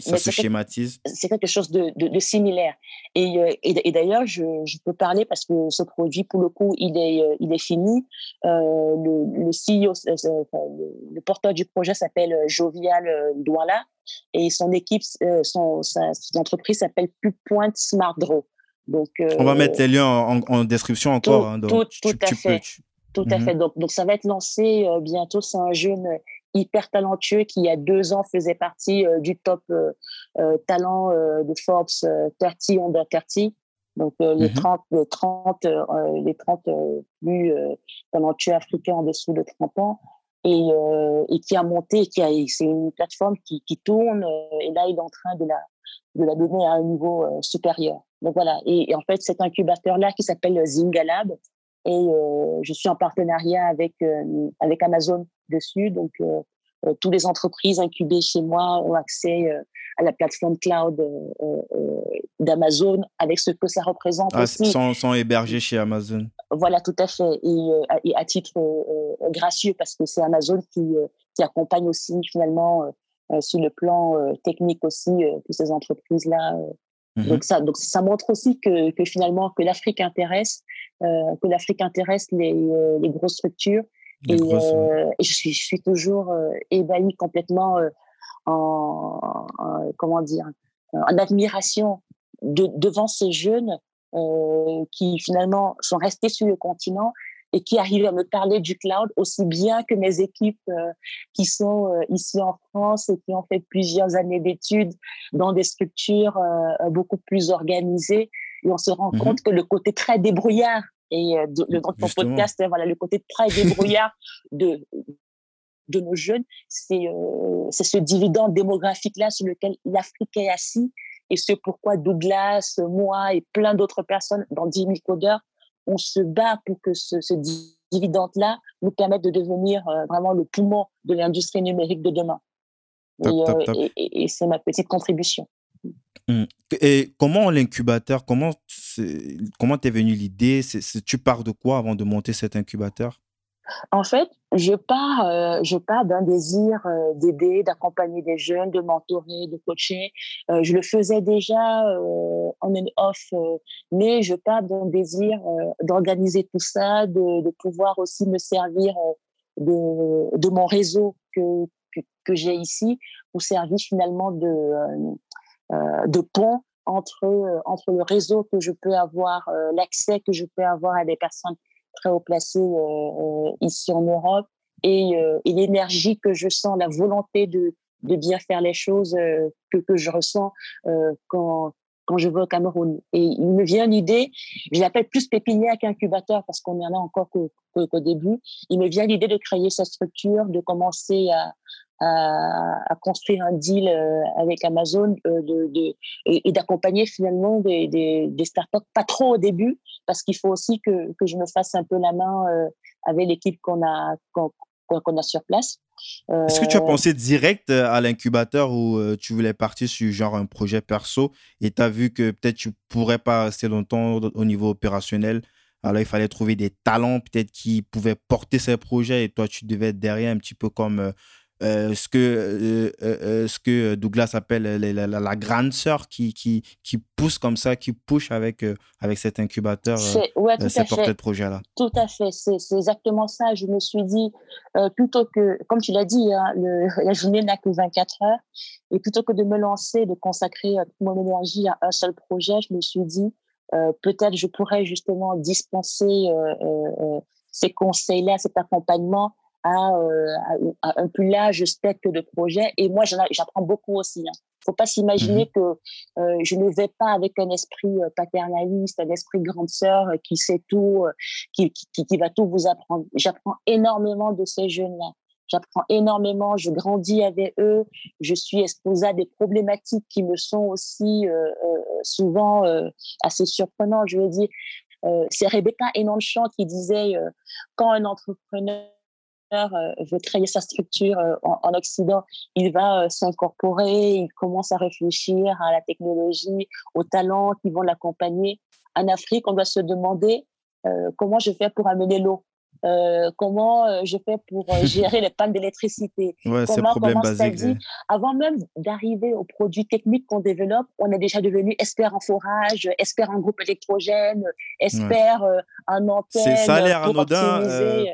ça se schématise. C'est quelque chose de, de, similaire. Et, et, d'ailleurs, je, je, peux parler parce que ce produit, pour le coup, il est, il est fini. le, le CEO, le, porteur du projet s'appelle Jovial Douala et son équipe, son, sa, son entreprise s'appelle Plus Point Smart Draw. Donc, on va mettre les liens en, description encore. Tout, hein, tout, à fait. Tout à mhm. fait. Donc, donc, ça va être lancé euh, bientôt. C'est un jeune hyper talentueux qui, il y a deux ans, faisait partie euh, du top euh, talent de Forbes 30 under 30. Donc, les 30, mhm. les 30, les 30 plus talentueux africains en dessous de 30 ans. Et, et qui a monté, qui a, c'est une plateforme qui, qui tourne. et là, il est en train de la, de la donner à un niveau supérieur. Donc voilà. Et, en fait, cet incubateur-là qui s'appelle Zingalab, et euh, je suis en partenariat avec euh, avec Amazon dessus. Donc euh, toutes les entreprises incubées chez moi ont accès à la plateforme cloud d'Amazon avec ce que ça représente ah, aussi. Sont, sont hébergés chez Amazon. Voilà, tout à fait. Et, à titre gracieux parce que c'est Amazon qui qui accompagne aussi finalement sur le plan technique aussi toutes ces entreprises là Mmh donc ça, donc ça montre aussi que, que finalement que l'Afrique intéresse, euh, que l'Afrique intéresse les, euh, les grosses structures. et, euh, et, je suis, je suis toujours euh, ébahie complètement euh, en, comment dire, en admiration de, devant ces jeunes qui finalement sont restés sur le continent et qui arrive à me parler du cloud aussi bien que mes équipes euh, qui sont euh, ici en France et qui ont fait plusieurs années d'études dans des structures euh, beaucoup plus organisées. Et on se rend mmh compte que le côté très débrouillard et de, dans ton podcast, voilà, le côté très débrouillard de, de nos jeunes, c'est c'est ce dividende démographique-là sur lequel l'Afrique est assis et c'est pourquoi Douglas, moi et plein d'autres personnes dans 10 000 codeurs on se bat pour que ce, dividende-là nous permette de devenir euh, vraiment le poumon de l'industrie numérique de demain. Euh, et, c'est ma petite contribution. Mmh. Et comment l'incubateur, comment comment t'es venue l'idée? Tu pars de quoi avant de monter cet incubateur? En fait, je pars, euh, pars d'un désir euh, d'aider, d'accompagner des jeunes, de mentorer, de coacher. Euh, je le faisais déjà en and off, mais je pars d'un désir d'organiser tout ça, de, pouvoir aussi me servir de, de mon réseau que, que, j'ai ici pour servir finalement de, de pont entre, entre le réseau que je peux avoir, l'accès que je peux avoir à des personnes très haut placé euh, euh, ici en Europe et, euh, et l'énergie que je sens, la volonté de, bien faire les choses que, je ressens quand, quand je vais au Cameroun. Et il me vient l'idée, je l'appelle plus pépinière qu'incubateur parce qu'on en a encore qu'au début. Il me vient l'idée de créer cette structure, de commencer à, à, construire un deal avec Amazon de, de, et, d'accompagner finalement des, des, des, startups, pas trop au début, parce qu'il faut aussi que, que, je me fasse un peu la main euh, avec l'équipe qu'on a, qu'on a sur place. Est-ce que tu as euh, pensé direct euh, à l'incubateur ou tu voulais partir sur genre un projet perso et tu as vu que peut-être tu pourrais pas rester longtemps au niveau opérationnel? Alors il fallait trouver des talents peut-être qui pouvaient porter ces projets et toi tu devais être derrière un petit peu comme euh, ce, que, euh, euh, ce que Douglas appelle la, la, grande sœur qui, qui, qui pousse comme ça, qui push avec, avec cet incubateur, ouais, tout ces portraits de projet-là. Tout à fait, c'est exactement ça. Je me suis dit, plutôt que, comme tu l'as dit, hein, le, la journée n'a que 24 heures, et plutôt que de me lancer, de consacrer toute mon énergie à un seul projet, je me suis dit, peut-être je pourrais justement dispenser ces conseils-là, cet accompagnement à, euh, un plus large spectre de projets. Et moi, j'apprends beaucoup aussi. Il hein. ne faut pas s'imaginer mmh que euh, je ne vais pas avec un esprit euh, paternaliste, un esprit grande sœur qui sait tout, qui, qui, qui, va tout vous apprendre. J'apprends énormément de ces jeunes-là. J'apprends énormément, je grandis avec eux, je suis exposée à des problématiques qui me sont aussi souvent assez surprenantes. Je veux dire, c'est Rebecca Enonchant qui disait quand un entrepreneur euh, veut créer sa structure euh, en, Occident, il va euh, s'incorporer, il commence à réfléchir à la technologie, aux talents qui vont l'accompagner. En Afrique, on doit se demander comment je fais pour amener l'eau. comment je fais pour gérer les pannes d'électricité. Ouais, comment, basique. Dit, avant même d'arriver aux produits techniques qu'on développe, on est déjà devenu expert en forage, expert en groupe électrogène, expert en antenne. Ça a l'air anodin,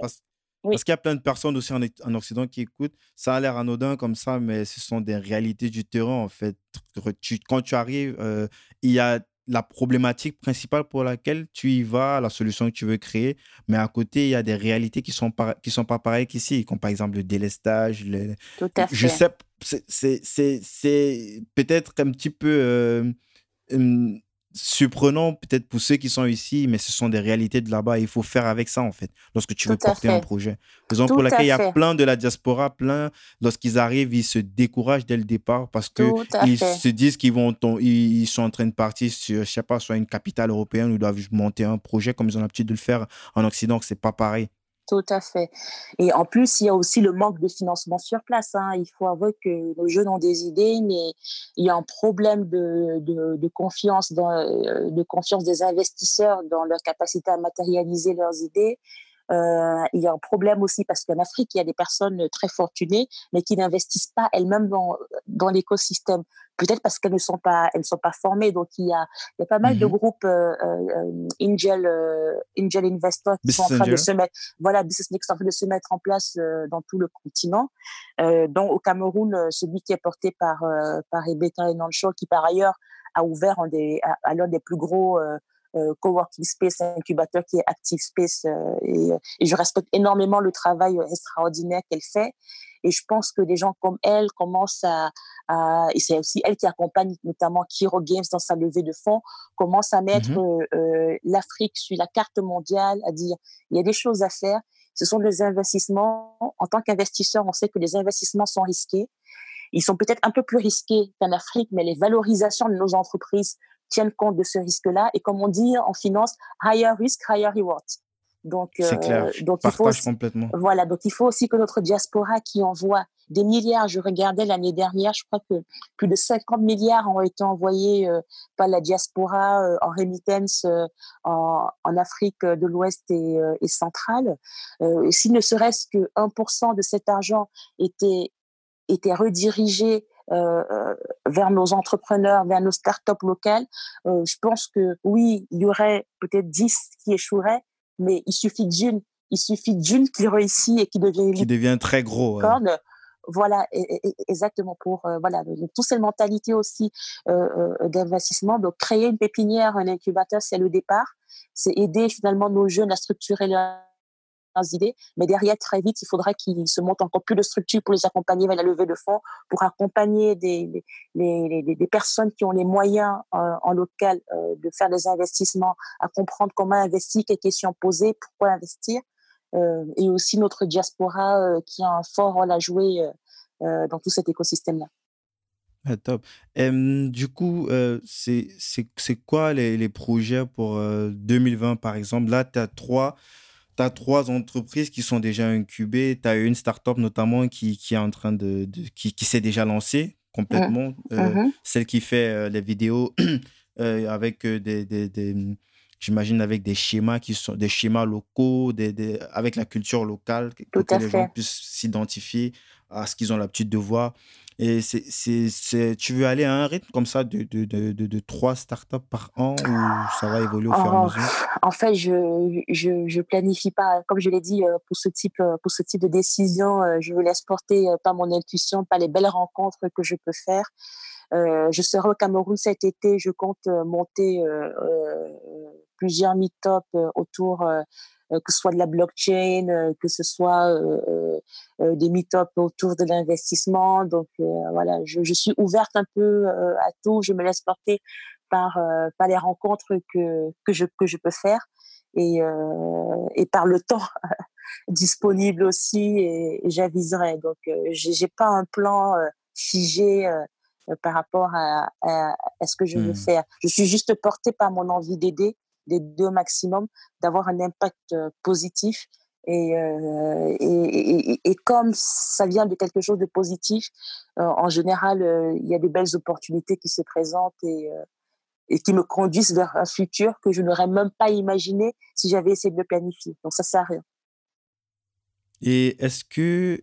parce qu'il y a plein de personnes aussi en, Occident qui écoutent. Ça a l'air anodin comme ça, mais ce sont des réalités du terrain, en fait. quand tu arrives, euh, il y a la problématique principale pour laquelle tu y vas, la solution que tu veux créer, mais à côté, il y a des réalités qui ne sont, pas, qui sont pas pareilles qu'ici, comme par exemple le délestage. Tout à fait. Je sais, c'est peut-être un petit peu... Euh, surprenant peut-être pour ceux qui sont ici, mais ce sont des réalités de là-bas. Il faut faire avec ça, en fait, lorsque tu veux porter un projet. Raison pour laquelle il y a plein de la diaspora, plein, lorsqu'ils arrivent, ils se découragent dès le départ parce qu'ils se disent qu'ils vont, ils sont en train de partir sur, je sais pas, soit une capitale européenne ou doivent monter un projet comme ils ont l'habitude de le faire en Occident, que c'est pas pareil. Tout à fait. Et en plus, il y a aussi le manque de financement sur place. Hein. Il faut avouer que nos jeunes ont des idées, mais il y a un problème de, de, confiance, euh, de confiance des investisseurs dans leur capacité à matérialiser leurs idées. Euh, il y a un problème aussi parce qu'en Afrique, il y a des personnes très fortunées, mais qui n'investissent pas elles-mêmes dans l'écosystème. Peut-être parce qu'elles ne sont pas, elles ne sont pas formées. Donc il y a, il y a pas mal de mmh groupes euh, euh, angel, euh, angel investors qui sont en train de se mettre, voilà, business sont en train de se mettre en place euh, dans tout le continent. dont au Cameroun, celui qui est porté par par Rebecca Enancho, qui par ailleurs a ouvert un des, à, l'un des plus gros euh, coworking space, incubateur qui est Active Space. Euh, et, et, je respecte énormément le travail extraordinaire qu'elle fait. Et je pense que des gens comme elle commencent à, à et c'est aussi elle qui accompagne notamment Kiro Games dans sa levée de fonds, commence à mettre mmh euh, l'Afrique sur la carte mondiale, à dire il y a des choses à faire. Ce sont des investissements. En tant qu'investisseur, on sait que les investissements sont risqués. Ils sont peut-être un peu plus risqués qu'en Afrique, mais les valorisations de nos entreprises tiennent compte de ce risque-là. Et comme on dit en finance, higher risk, higher reward. Donc, c'est clair. Euh, donc il faut complètement. Voilà, donc il faut aussi que notre diaspora qui envoie des milliards, je regardais l'année dernière, je crois que plus de 50 milliards ont été envoyés euh, par la diaspora euh, en remittance en, en, Afrique de l'Ouest et, et centrale. S'il ne serait-ce que 1% de cet argent était, était redirigé euh, euh, vers nos entrepreneurs, vers nos startups locales, euh, je pense que oui, il y aurait peut-être 10 qui échoueraient, mais il suffit d'une, il suffit d'une qui réussit et qui devient qui devient très gros. Voilà, exactement pour voilà toutes ces mentalités aussi d'investissement. Donc créer une pépinière, un incubateur, c'est le départ. C'est aider finalement nos jeunes à structurer leur idées, mais derrière, très vite, il faudra qu'il se monte encore plus de structures pour les accompagner vers la levée de fonds, pour accompagner des, des, personnes qui ont les moyens euh, en local euh, de faire des investissements, à comprendre comment investir, quelles questions poser, pourquoi investir, euh, et aussi notre diaspora qui a un fort rôle à jouer dans tout cet écosystème-là. Ah, top. du coup, c'est quoi les, les, projets pour 2020, par exemple? Là, tu as trois tu as trois entreprises qui sont déjà incubées. Tu as une startup notamment qui, qui est en train de, qui, qui s'est déjà lancée complètement. Euh, mmh celle qui fait euh, les vidéos euh, avec des, des, des j'imagine avec des schémas qui sont des schémas locaux, des, des avec la culture locale pour que les gens puissent s'identifier à ce qu'ils ont l'habitude de voir. Et c'est, c'est, tu veux aller à un rythme comme ça de, de, de, de, trois startups par an ou ça va évoluer au fur et à mesure? En fait, je, je, je planifie pas. Comme je l'ai dit, euh, pour ce type, euh, pour ce type de décision, euh, je me laisse porter par mon intuition, par les belles rencontres que je peux faire. Euh, je serai au Cameroun cet été. Je compte monter euh, plusieurs meet-up autour que ce soit de la blockchain, euh, que ce soit euh, des meet-up autour de l'investissement. Donc voilà, je, je, suis ouverte un peu à tout. Je me laisse porter par, par les rencontres que, que, je, que je peux faire et, et par le temps disponible aussi et, j'aviserai. Donc, j'ai pas un plan figé par rapport à, à, à, ce que je veux mmh. faire. Je suis juste portée par mon envie d'aider des deux maximum, d'avoir un impact positif. Et, et, et, comme ça vient de quelque chose de positif, en général, il y a des belles opportunités qui se présentent et, et qui me conduisent vers un futur que je n'aurais même pas imaginé si j'avais essayé de le planifier. Donc ça sert à rien. Et est-ce que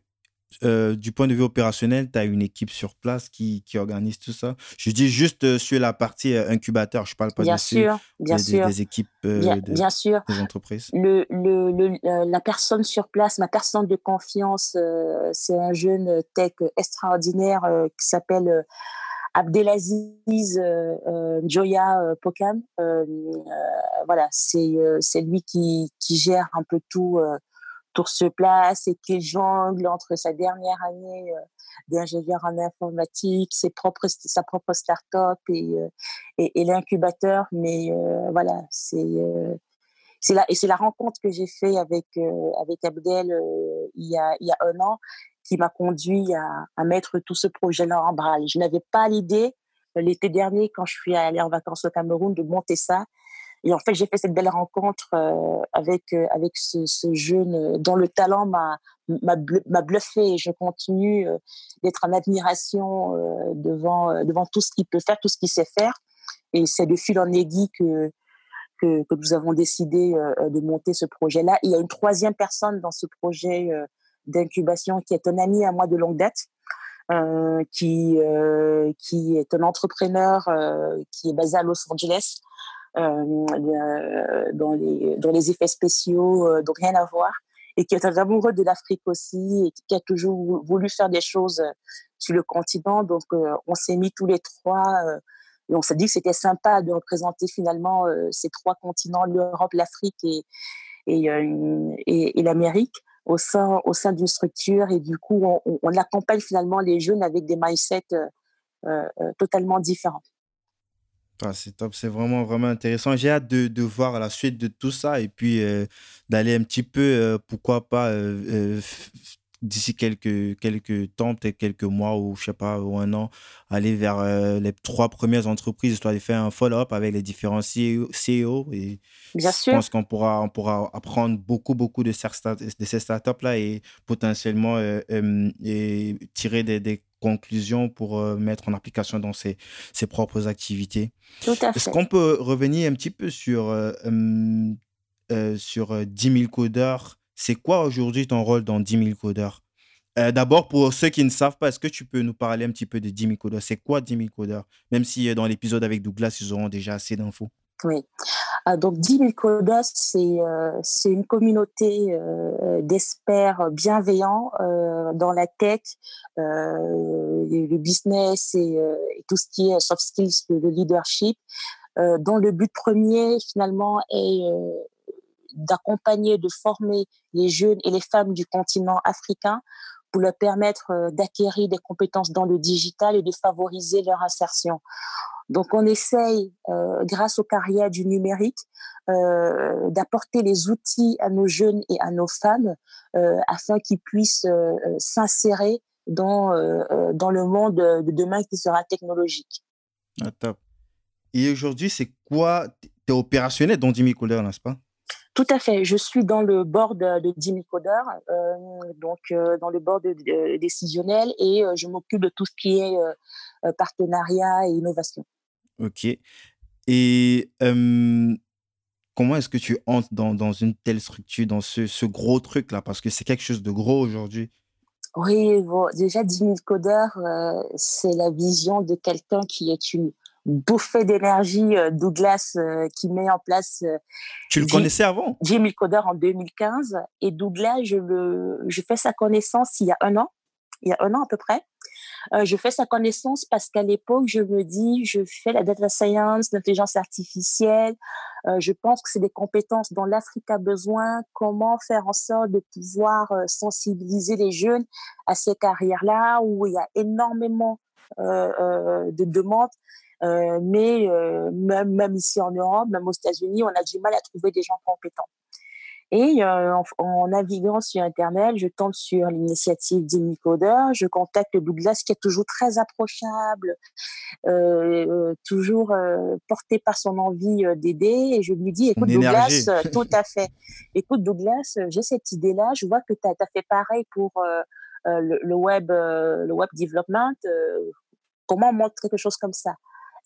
euh, du point de vue opérationnel, tu as une équipe sur place qui, qui, organise tout ça. Je dis juste euh, sur la partie euh, incubateur, je parle pas bien sûr, bien des, sûr. des équipes bien, bien, sûr. des entreprises. Le, le, la personne sur place, ma personne de confiance, c'est un jeune tech extraordinaire qui s'appelle Abdelaziz Joya Pokam. voilà, c'est lui qui, qui, gère un peu tout pour se place et qui jongle entre sa dernière année euh, d'ingénieur en informatique, sa propre start-up et, euh, l'incubateur. Mais euh, voilà, c'est la, et c'est la rencontre que j'ai fait avec, Abdel il, y a, un an qui m'a conduit à, à mettre tout ce projet-là en branle. Je n'avais pas l'idée l'été dernier, quand je suis allée en vacances au Cameroun, de monter ça. Et en fait, j'ai fait cette belle rencontre euh, avec euh, avec ce, jeune euh, dont le talent m'a bluffé. Je continue d'être en admiration devant devant tout ce qu'il peut faire, tout ce qu'il sait faire. Et c'est de fil en aiguille que que, nous avons décidé de monter ce projet-là. Il y a une troisième personne dans ce projet d'incubation qui est un ami à moi de longue date. Qui qui est un entrepreneur qui est basé à Los Angeles dans, les, dans les effets spéciaux, euh, donc rien à voir et qui est un amoureux de l'Afrique aussi et qui a toujours voulu faire des choses sur le continent. Donc, on s'est mis tous les trois et on s'est dit que c'était sympa de représenter finalement ces trois continents, l'Europe, l'Afrique et, l'Amérique au sein, d'une structure. Et du coup, on, accompagne finalement les jeunes avec des mindsets totalement différents. Ah, c'est top, c'est vraiment, vraiment intéressant. J'ai hâte de, de, voir la suite de tout ça et puis euh, d'aller un petit peu, euh, pourquoi pas, euh, d'ici quelques, quelques temps, peut-être quelques mois ou je sais pas, ou un an, aller vers les trois premières entreprises, histoire de faire un follow-up avec les différents CEO. CEO et Bien je pense qu'on pourra, on pourra apprendre beaucoup, beaucoup de ces, de ces startups-là et potentiellement et tirer des, des conclusions pour euh, mettre en application dans ses, ses propres activités. Tout à fait. Est-ce qu'on peut revenir un petit peu sur, euh, euh, sur 10 000 codeurs? C'est quoi aujourd'hui ton rôle dans 10 000 codeurs? D'abord, pour ceux qui ne savent pas, est-ce que tu peux nous parler un petit peu de 10 000 codeurs? C'est quoi 10 000 codeurs? Même si dans l'épisode avec Douglas, ils auront déjà assez d'infos. Oui. Ah, donc, 10 000 codeurs, c'est euh, une communauté euh, d'experts bienveillants euh, dans la tech, euh, le business et, euh, tout ce qui est soft skills, le leadership, euh, dont le but premier, finalement, est d'accompagner, de former les jeunes et les femmes du continent africain pour leur permettre d'acquérir des compétences dans le digital et de favoriser leur insertion. Donc, on essaye, euh, grâce aux carrières du numérique, euh, d'apporter les outils à nos jeunes et à nos femmes euh, afin qu'ils puissent euh, euh, s'insérer dans, euh, dans le monde de demain qui sera technologique. Ah, top. Et aujourd'hui, c'est quoi? Tu es opérationnel dans Jimmy Codeur, n'est-ce pas? Tout à fait. Je suis dans le board de Jimmy Coder, euh, donc euh, dans le board décisionnel, et euh, je m'occupe de tout ce qui est partenariat et innovation. Ok. Et comment est-ce que tu entres dans, dans, une telle structure, dans ce, ce gros truc-là? Parce que c'est quelque chose de gros aujourd'hui. Oui, bon, déjà 10 000 codeurs, c'est la vision de quelqu'un qui est une bouffée d'énergie, Douglas, qui met en place. tu le connaissais avant? 10 000 codeurs en 2015. Et Douglas, je, le, je fais sa connaissance il y a un an, il y a un an à peu près. Euh, je fais sa connaissance parce qu'à l'époque, je me dis, je fais la data science, l'intelligence artificielle. Euh, je pense que c'est des compétences dont l'Afrique a besoin. Comment faire en sorte de pouvoir euh, sensibiliser les jeunes à ces carrières-là où il y a énormément de demandes. mais même, même ici en Europe, même aux États-Unis, on a du mal à trouver des gens compétents. Et euh, en, naviguant sur Internet, je tombe sur l'initiative d'Imicoder. Je contacte Douglas, qui est toujours très approchable, euh, toujours euh, porté par son envie d'aider. Et je lui dis, écoute Douglas, tout à fait. Écoute Douglas, j'ai cette idée-là. Je vois que tu as, fait pareil pour le, le, web, le web development. comment on montre quelque chose comme ça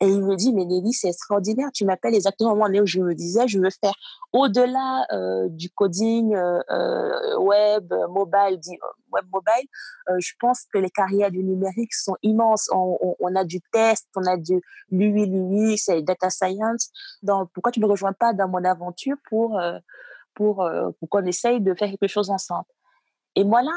et il me dit, mais Nelly, c'est extraordinaire. Tu m'appelles exactement au moment où je me disais, je veux faire au-delà euh, du coding euh, euh web, mobile, euh, web mobile. Euh, je pense que les carrières du numérique sont immenses. On, on, on a du test, on a du l'UI, l'UI, c'est data science. Donc, pourquoi tu ne me rejoins pas dans mon aventure pour, pour, pour qu'on essaye de faire quelque chose ensemble? Et moi, là,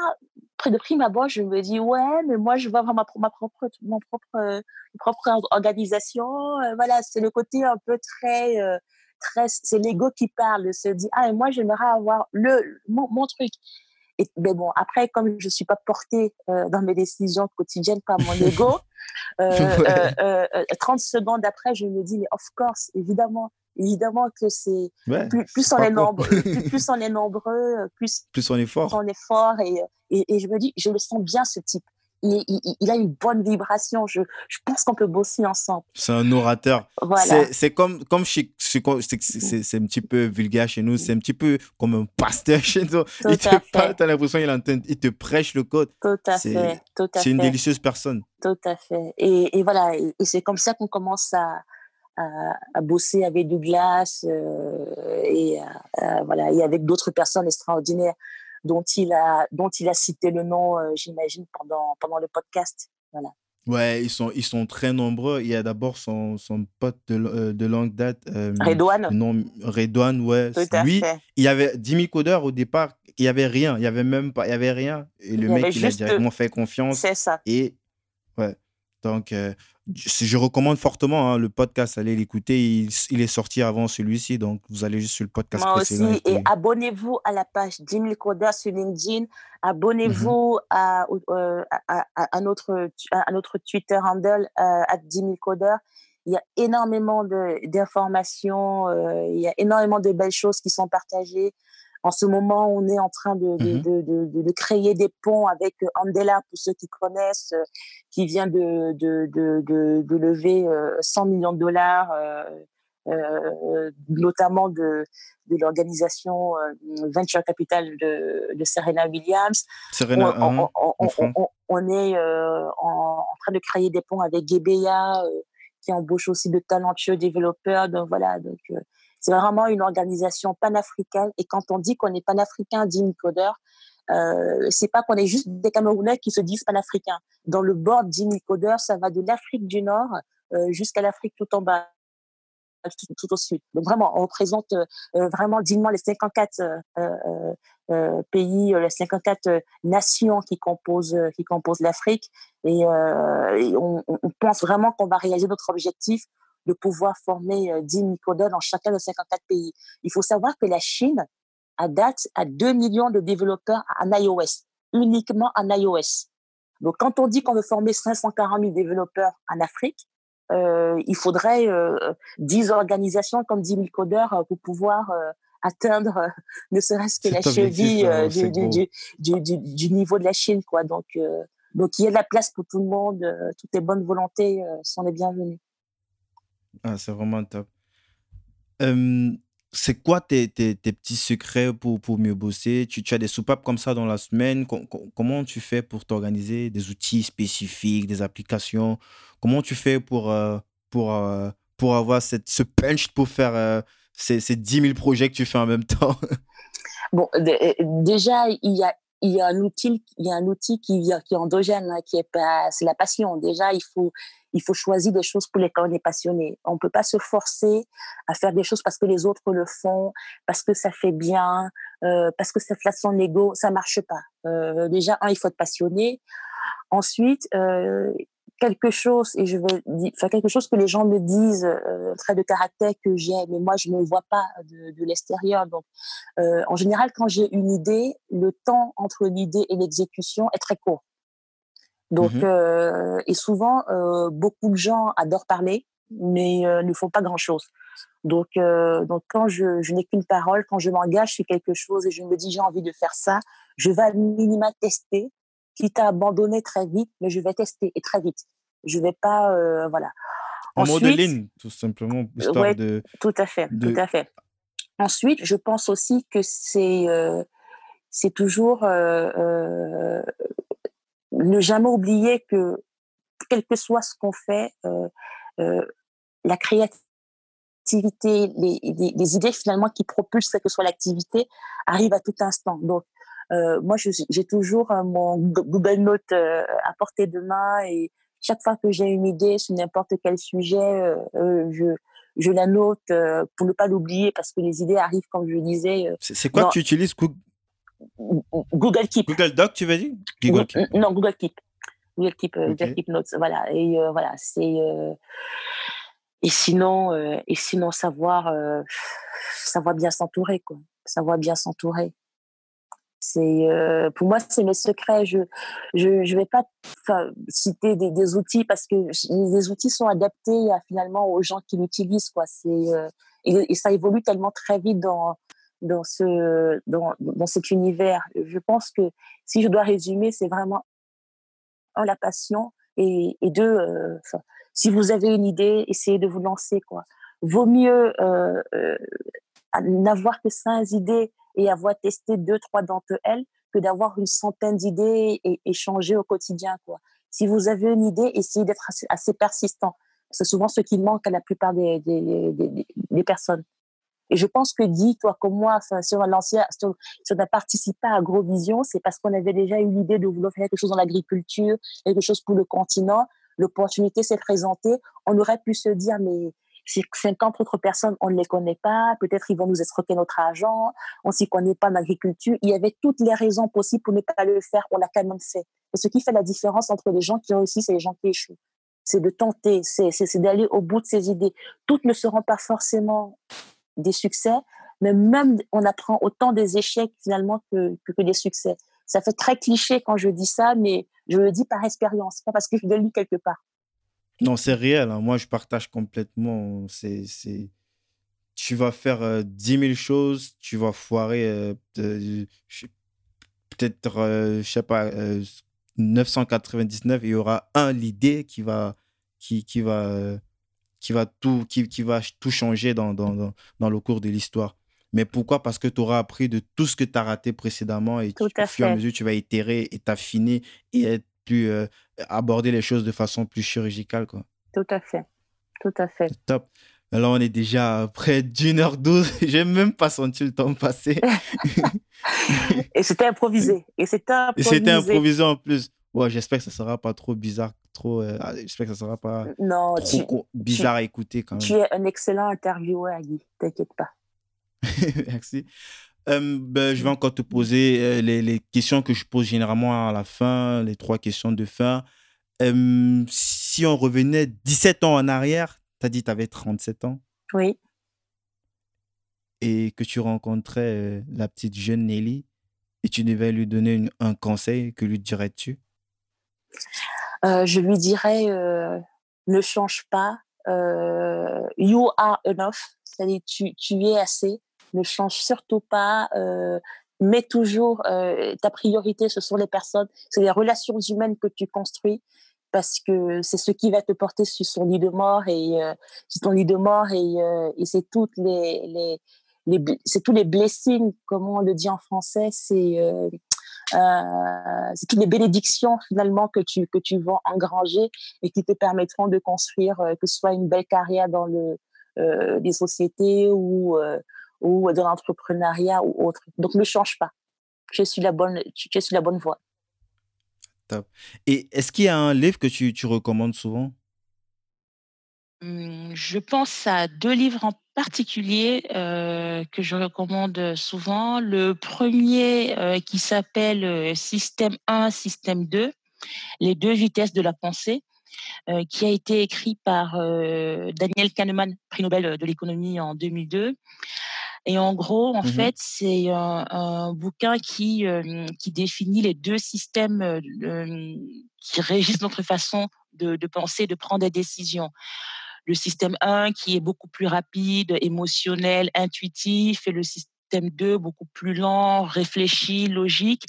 près de prime abord, je me dis, ouais, mais moi, je veux avoir ma, ma propre, mon propre, propre organisation. Euh, voilà, c'est le côté un peu très, euh, très c'est l'ego qui parle, se dit, ah, et moi, j'aimerais avoir le, mon, truc. Et, mais bon, après, comme je ne suis pas portée euh, dans mes décisions quotidiennes par mon ego, 30 secondes après, je me dis, mais of course, évidemment, évidemment que c'est plus, plus, on est nombreux, plus, on est nombreux, plus, plus on est fort. On est fort et, et, et, je me dis, je le sens bien ce type. Il, il, il a une bonne vibration. Je, je pense qu'on peut bosser ensemble. C'est un orateur. Voilà. C'est comme, comme c'est un petit peu vulgaire chez nous. C'est un petit peu comme un pasteur chez nous. Tout il te parle, t'as l'impression qu'il il te prêche le code. Tout à fait. C'est une délicieuse personne. Tout à fait. Et, et voilà. Et, c'est comme ça qu'on commence à, à, bosser avec Douglas euh, et, euh, voilà, et avec d'autres personnes extraordinaires dont il a, dont il a cité le nom, euh, j'imagine, pendant, pendant le podcast. Voilà. Ouais, ils sont, ils sont très nombreux. Il y a d'abord son, son pote de, de longue date. Redouane. Non, Redouane, ouais. Lui, il y avait 10 000 codeurs au départ. Il n'y avait rien. Il n'y avait même pas. Il y avait rien. Et le mec, il a directement fait confiance. C'est ça. Et, Donc, je recommande fortement hein, le podcast, allez l'écouter. Il, est sorti avant celui-ci, donc vous allez juste sur le podcast. Moi aussi, et, abonnez-vous à la page 10 000 codeurs sur LinkedIn. Abonnez-vous mmh euh, à, à, notre, à notre Twitter handle, euh, à 10 000 codeurs. Il y a énormément d'informations, euh, il y a énormément de belles choses qui sont partagées. En ce moment, on est en train de, de, mmh de, de, créer des ponts avec euh, Andela, pour ceux qui connaissent, euh, qui vient de, de, lever 100 euh, millions de dollars, euh, notamment de, de l'organisation Venture Capital de, de Serena Williams. Serena, on, on, on, est en, train de créer des ponts avec Gebeya, qui embauche aussi de talentueux développeurs. Donc voilà, donc c'est vraiment une organisation panafricaine. Et quand on dit qu'on est panafricain, dit Nicodeur, euh, c'est pas qu'on est juste des Camerounais qui se disent panafricains. Dans le bord d'Inicodeur, ça va de l'Afrique du Nord euh, jusqu'à l'Afrique tout en bas, tout, au sud. Donc vraiment, on représente euh, vraiment dignement les 54 euh, euh, pays, les 54 nations qui composent, l'Afrique. Et, on, pense vraiment qu'on va réaliser notre objectif de pouvoir former 10 euh, microdons dans chacun de 54 pays. Il faut savoir que la Chine, à date, a 2 millions de développeurs en iOS, uniquement en iOS. Donc, quand on dit qu'on veut former 540 000 développeurs en Afrique, euh, il faudrait euh, 10 organisations comme 10 000 codeurs euh, pour pouvoir euh, atteindre ne serait-ce que la cheville du, du, du, du, niveau de la Chine. Quoi. Donc, donc, il y a de la place pour tout le monde. toutes les bonnes volontés sont les bienvenues. Ah, c'est vraiment top. c'est quoi tes, tes, petits secrets pour, pour mieux bosser? Tu, as des soupapes comme ça dans la semaine? Comment tu fais pour t'organiser? Des outils spécifiques, des applications? Comment tu fais pour, euh, pour, euh, pour avoir cette, ce punch pour faire euh, ces, ces 10 000 projets que tu fais en même temps? Bon, déjà, il y a il y a un outil, il y a un outil qui, qui est endogène, hein, qui est pas, c'est la passion. Déjà, il faut, il faut choisir des choses pour lesquelles on est passionné. On peut pas se forcer à faire des choses parce que les autres le font, parce que ça fait bien, euh, parce que ça flatte son ego. Ça marche pas. Euh, déjà, un, il faut être passionné. Ensuite, euh, quelque chose et je vais faire quelque chose que les gens me disent euh, trait de caractère que j'ai mais moi je ne vois pas de, l'extérieur donc en général quand j'ai une idée le temps entre l'idée et l'exécution est très court donc mmh euh, et souvent euh, beaucoup de gens adorent parler mais euh, ne font pas grand chose donc donc quand je, je n'ai qu'une parole quand je m'engage sur quelque chose et je me dis j'ai envie de faire ça je vais à minima tester quitte à abandonner très vite, mais je vais tester et très vite. Je vais pas, voilà. En Ensuite, modeling, tout simplement, histoire ouais, de. Tout à fait, de... tout à fait. Ensuite, je pense aussi que c'est c'est toujours ne jamais oublier que quel que soit ce qu'on fait, euh, euh, la créativité, les, les, les, idées finalement qui propulsent quelle que soit l'activité arrivent à tout instant. Donc euh, moi, j'ai toujours mon Google Note à portée de main et chaque fois que j'ai une idée sur n'importe quel sujet, je, je la note pour ne pas l'oublier parce que les idées arrivent, comme je disais. C'est quoi que tu utilises Google Keep. Google Doc, tu veux dire? Google Keep. Non, Google Keep. Google Keep, okay. Google Keep Notes. Voilà. Et euh, voilà, c'est. Euh... Et sinon, euh... et sinon savoir, savoir bien s'entourer, quoi. Savoir bien s'entourer. C'est euh, pour moi c'est mes secrets. Je je je vais pas citer des, des, outils parce que les outils sont adaptés à, finalement aux gens qui l'utilisent quoi. C'est euh, et, et, ça évolue tellement très vite dans dans ce dans dans cet univers. Je pense que si je dois résumer, c'est vraiment un la passion et, deux euh, si vous avez une idée, essayez de vous lancer quoi. Vaut mieux euh, n'avoir que cinq idées et avoir testé deux, trois d'entre elles que d'avoir une centaine d'idées et échanger au quotidien. Quoi. Si vous avez une idée, essayez d'être assez, persistant. C'est souvent ce qui manque à la plupart des, des, des personnes. Et je pense que dit, toi comme moi, si on lancé, si on a participé à Agrovision, c'est parce qu'on avait déjà eu l'idée de vouloir faire quelque chose dans l'agriculture, quelque chose pour le continent. L'opportunité s'est présentée. On aurait pu se dire, mais 50 autres personnes, on ne les connaît pas, peut-être ils vont nous escroquer notre argent, on s'y connaît pas en agriculture. Il y avait toutes les raisons possibles pour ne pas le faire, on l'a quand même fait. Et ce qui fait la différence entre les gens qui réussissent et les gens qui échouent, c'est de tenter, c'est d'aller au bout de ses idées. Toutes ne seront pas forcément des succès, mais même on apprend autant des échecs finalement que, que, des succès. Ça fait très cliché quand je dis ça, mais je le dis par expérience, pas parce que je l'ai lu quelque part. Non, c'est réel. Hein. Moi, je partage complètement. C'est, c'est... Tu vas faire euh, 10 000 choses, tu vas foirer euh, peut-être, euh, je sais pas, 999, il y aura un, l'idée qui va, qui, qui va, qui va, tout, qui, qui va tout changer dans, dans, dans, dans le cours de l'histoire. Mais pourquoi? Parce que tu auras appris de tout ce que tu as raté précédemment et tout tu, au fur et à mesure, tu vas itérer et t'affiner et être plus euh, aborder les choses de façon plus chirurgicale quoi. Tout à fait. Tout à fait. Top. Là, on est déjà près d'une heure douze. J'ai même pas senti le temps passer. et c'était improvisé. Et c'était improvisé. c'était improvisé en plus. Ouais, j'espère que ça sera pas trop bizarre, trop. Euh, j'espère que ça sera pas non, trop tu, bizarre tu, à écouter quand même. Tu es un excellent intervieweur, Guy. T'inquiète pas. Merci. Euh, ben, je vais encore te poser euh, les, les, questions que je pose généralement à la fin, les trois questions de fin. Euh, si on revenait 17 ans en arrière, tu as dit que tu avais 37 ans. Oui. Et que tu rencontrais la petite jeune Nelly et tu devais lui donner une, un conseil, que lui dirais-tu? Je lui dirais ne change pas. you are enough. C'est-à-dire tu, tu es assez ne change surtout pas. Euh, mets toujours euh, ta priorité, ce sont les personnes, c'est les relations humaines que tu construis parce que c'est ce qui va te porter sur son lit de mort et euh, sur ton lit de mort et, euh, c'est toutes les, les, les c'est tous les blessings, comme on le dit en français, c'est euh, euh, c'est toutes les bénédictions finalement que tu que tu vas engranger et qui te permettront de construire que ce soit une belle carrière dans le les sociétés ou ou de l'entrepreneuriat ou autre. Donc, ne change pas. je suis la bonne, je suis la bonne voie. Top. Et est-ce qu'il y a un livre que tu, tu recommandes souvent? Je pense à deux livres en particulier euh, que je recommande souvent. Le premier euh, qui s'appelle euh, Système 1, Système 2, les deux vitesses de la pensée, qui a été écrit par Daniel Kahneman, prix Nobel de l'économie en 2002. Et en gros, en mmh fait, c'est un, bouquin qui, qui définit les deux systèmes qui régissent notre façon de, de penser, de prendre des décisions le système 1 qui est beaucoup plus rapide, émotionnel, intuitif, et le système 2 beaucoup plus lent, réfléchi, logique.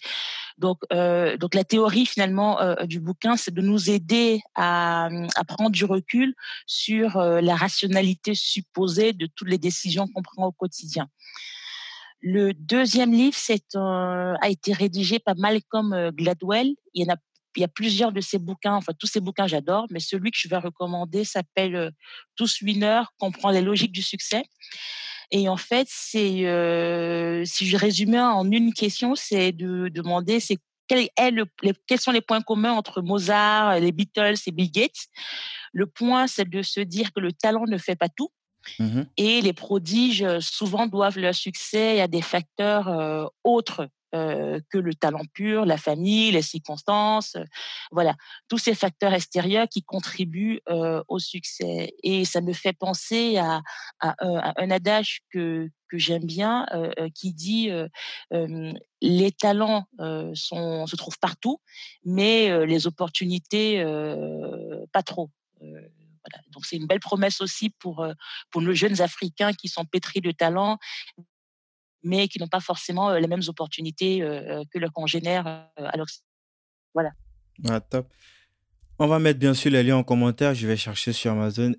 Donc, euh, donc la théorie finalement euh, du bouquin, c'est de nous aider à, à, prendre du recul sur euh, la rationalité supposée de toutes les décisions qu'on prend au quotidien. Le deuxième livre a été rédigé par Malcolm Gladwell. Il y en a il y a plusieurs de ces bouquins, enfin tous ces bouquins j'adore, mais celui que je vais recommander s'appelle euh, Tous Winners, comprend les logiques du succès. Et en fait, c'est, euh, si je résumais en une question, c'est de demander c'est quel est le, quels sont les points communs entre Mozart, les Beatles et Bill Gates. Le point, c'est de se dire que le talent ne fait pas tout. Mmh et les prodiges, souvent, doivent leur succès à des facteurs euh, autres euh, que le talent pur, la famille, les circonstances, euh, voilà, tous ces facteurs extérieurs qui contribuent euh, au succès. Et ça me fait penser à, un adage que, que j'aime bien, qui dit les talents se trouvent partout, mais les opportunités pas trop. Donc c'est une belle promesse aussi pour, pour nos jeunes Africains qui sont pétris de talents, mais qui n'ont pas forcément les mêmes opportunités que leurs congénères à l'Occident. Voilà. Ah, top. On va mettre bien sûr les liens en commentaire. Je vais chercher sur Amazon.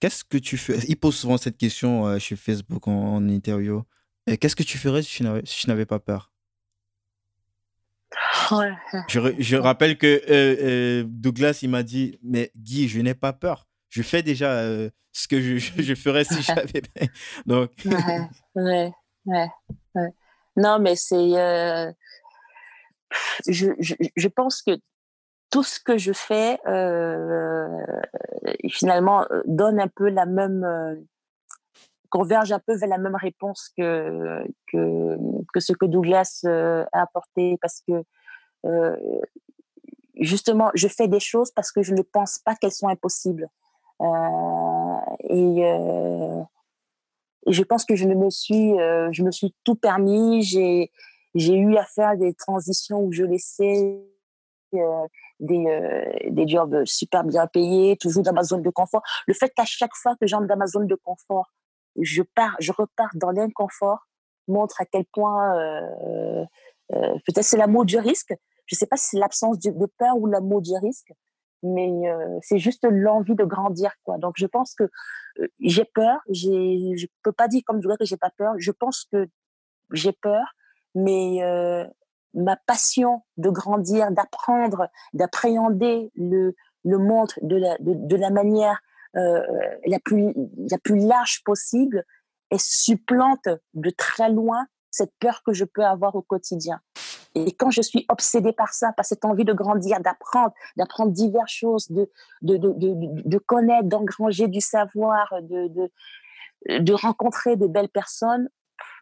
Qu'est-ce que tu fais? Il pose souvent cette question chez Facebook en, interview. Qu'est-ce que tu ferais si tu n'avais pas peur? Je, je, rappelle que Douglas, il m'a dit, mais Guy, je n'ai pas peur je fais déjà euh, ce que je, je, ferais si j'avais. Donc. ouais, ouais, ouais, Non, mais c'est. Euh, je, je, je, pense que tout ce que je fais, euh, finalement, donne un peu la même. converge un peu vers la même réponse que, que, que ce que Douglas a apporté, parce que justement, je fais des choses parce que je ne pense pas qu'elles sont impossibles. Euh, et, euh, et, je pense que je me suis, euh, je me suis tout permis. J'ai, j'ai eu à faire des transitions où je laissais des, des jobs super bien payés, toujours dans ma zone de confort. Le fait qu'à chaque fois que j'entre dans ma zone de confort, je pars, je repars dans l'inconfort, montre à quel point peut-être c'est l'amour du risque. Je ne sais pas si c'est l'absence de, de, peur ou l'amour du risque, mais euh, c'est juste l'envie de grandir quoi donc je pense que euh, j'ai peur j'ai je peux pas dire comme je que j'ai pas peur je pense que j'ai peur mais euh, ma passion de grandir d'apprendre d'appréhender le le monde de la de, de la manière la plus la plus large possible et supplante de très loin cette peur que je peux avoir au quotidien. Et quand je suis obsédée par ça, par cette envie de grandir, d'apprendre, d'apprendre diverses choses, de, de, de, de connaître, d'engranger du savoir, de, de, rencontrer de belles personnes,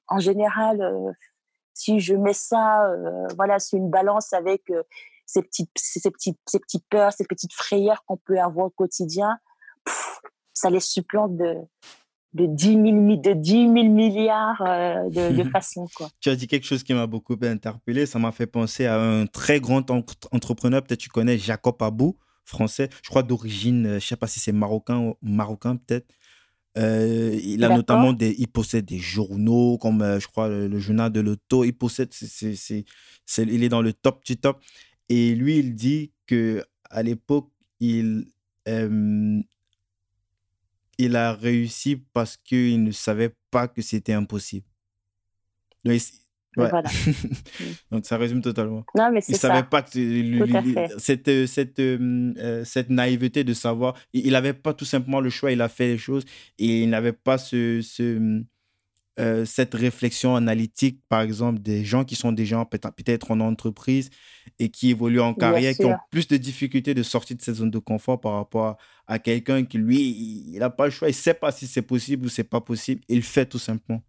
en général, euh, si je mets ça euh, voilà, sur une balance avec euh, ces, petites, ces, petites, ces petites peurs, ces petites frayeurs qu'on peut avoir au quotidien, ça les supplante de, de 10 000, de 10 000 milliards euh, de, de façons. Quoi. Tu as dit quelque chose qui m'a beaucoup interpellé. Ça m'a fait penser à un très grand entrepreneur. Peut-être tu connais Jacob Abou, français. Je crois d'origine, euh, je ne sais pas si c'est marocain marocain peut-être. Euh, il a notamment des, il possède des journaux comme je crois le, journal de l'auto. Il possède, c'est, il est dans le top du top. Et lui, il dit que à l'époque, il il a réussi parce qu'il ne savait pas que c'était impossible. Donc, Donc, ça résume totalement. Non, mais il ne savait pas cette, cette, euh, euh, cette naïveté de savoir. Il n'avait pas tout simplement le choix, il a fait les choses et il n'avait pas ce, ce, euh, cette réflexion analytique, par exemple, des gens qui sont déjà peut-être en entreprise et qui évoluent en carrière, qui ont plus de difficultés de sortir de cette zone de confort par rapport à, quelqu'un qui, lui, il n'a pas le choix, il ne sait pas si c'est possible ou c'est pas possible, il le fait tout simplement.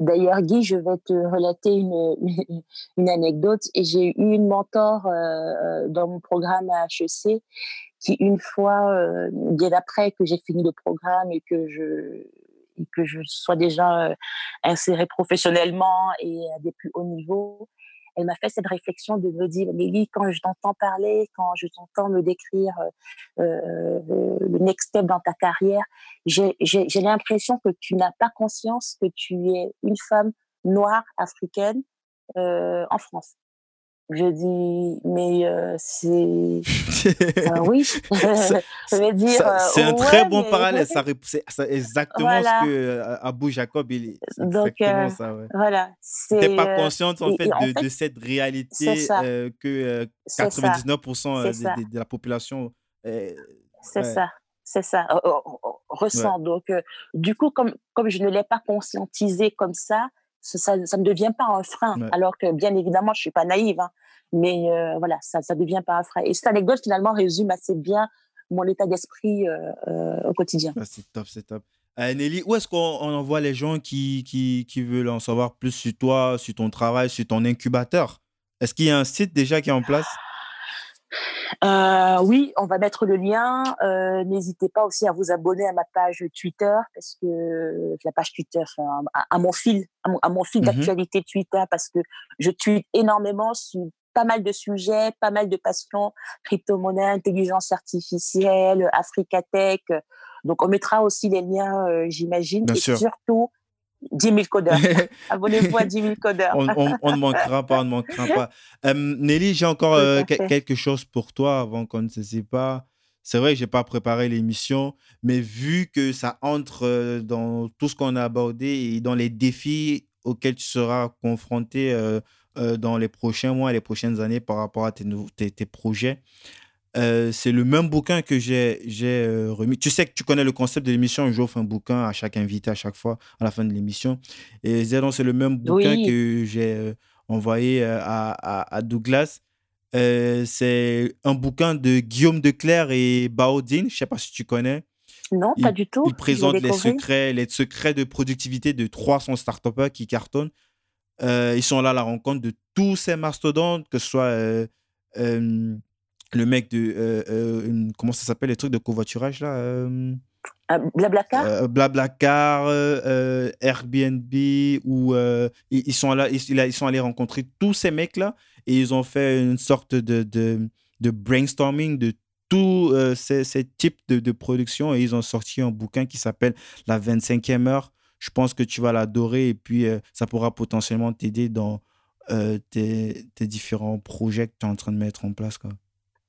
D'ailleurs, Guy, je vais te relater une, une, anecdote. J'ai eu une mentor euh, euh, dans mon programme à HEC qui, une fois, bien après que j'ai fini le programme et que je, que je sois déjà insérée professionnellement et à des plus hauts niveaux, elle m'a fait cette réflexion de me dire, Lily, quand je t'entends parler, quand je t'entends me décrire le next step dans ta carrière, j'ai l'impression que tu n'as pas conscience que tu es une femme noire africaine en France. Je dis, mais euh, c'est. euh, oui, ça veut dire. C'est un très bon parallèle. Ça, c'est exactement ce que euh, Abou Jacob, il. Donc, exactement ça, ouais. voilà. Tu n'es pas consciente, en, fait, de, de, cette réalité que 99% de, de, la population. c'est ça. C'est ça, ressent. Donc, du coup, comme, comme je ne l'ai pas conscientisé comme ça, ça, ça, ne devient pas un frein. Alors que, bien évidemment, je suis pas naïve, hein, mais euh, voilà, ça ne devient pas un frein. Et cette anecdote, finalement, résume assez bien mon état d'esprit euh, euh, au quotidien. Ah, c'est top, c'est top. Nelly, où est-ce qu'on envoie les gens qui, qui, qui, veulent en savoir plus sur toi, sur ton travail, sur ton incubateur? Est-ce qu'il y a un site déjà qui est en place? Euh, oui, on va mettre le lien. Euh, n'hésitez pas aussi à vous abonner à ma page Twitter parce que la page Twitter, à, mon fil, à mon, fil mmh d'actualité Twitter parce que je tweete énormément sur pas mal de sujets, pas mal de passions, crypto-monnaie, intelligence artificielle, Africa Tech. Donc on mettra aussi les liens, euh, j'imagine, et surtout 10 000 codeurs. Abonnez-vous à 10 000 codeurs. on, ne manquera pas, on ne manquera pas. Euh, Nelly, j'ai encore euh, quelque chose pour toi avant qu'on ne se sépare. C'est vrai que je n'ai pas préparé l'émission, mais vu que ça entre euh, dans tout ce qu'on a abordé et dans les défis auxquels tu seras confronté dans les prochains mois et les prochaines années par rapport à tes, tes, tes projets, euh, c'est le même bouquin que j'ai euh, remis. Tu sais que tu connais le concept de l'émission, j'offre un bouquin à chaque invité à chaque fois à la fin de l'émission. Et c'est le même bouquin que j'ai euh, envoyé à, à, Douglas. c'est un bouquin de Guillaume Declerc et Baudine. Je ne sais pas si tu connais. Non, pas du tout. Il présente les secrets, les secrets de productivité de 300 start qui cartonnent. ils sont là à la rencontre de tous ces mastodontes, que ce soit le mec de. Euh, euh, comment ça s'appelle, les trucs de covoiturage là euh, ah, Blablacar Blablacar, Airbnb, où ils, sont là, ils, ils, sont allés rencontrer tous ces mecs-là et ils ont fait une sorte de, de, de brainstorming de tous ces, ces, types de, de production et ils ont sorti un bouquin qui s'appelle La 25e heure. Je pense que tu vas l'adorer et puis ça pourra potentiellement t'aider dans tes, tes, différents projets que tu es en train de mettre en place. Quoi.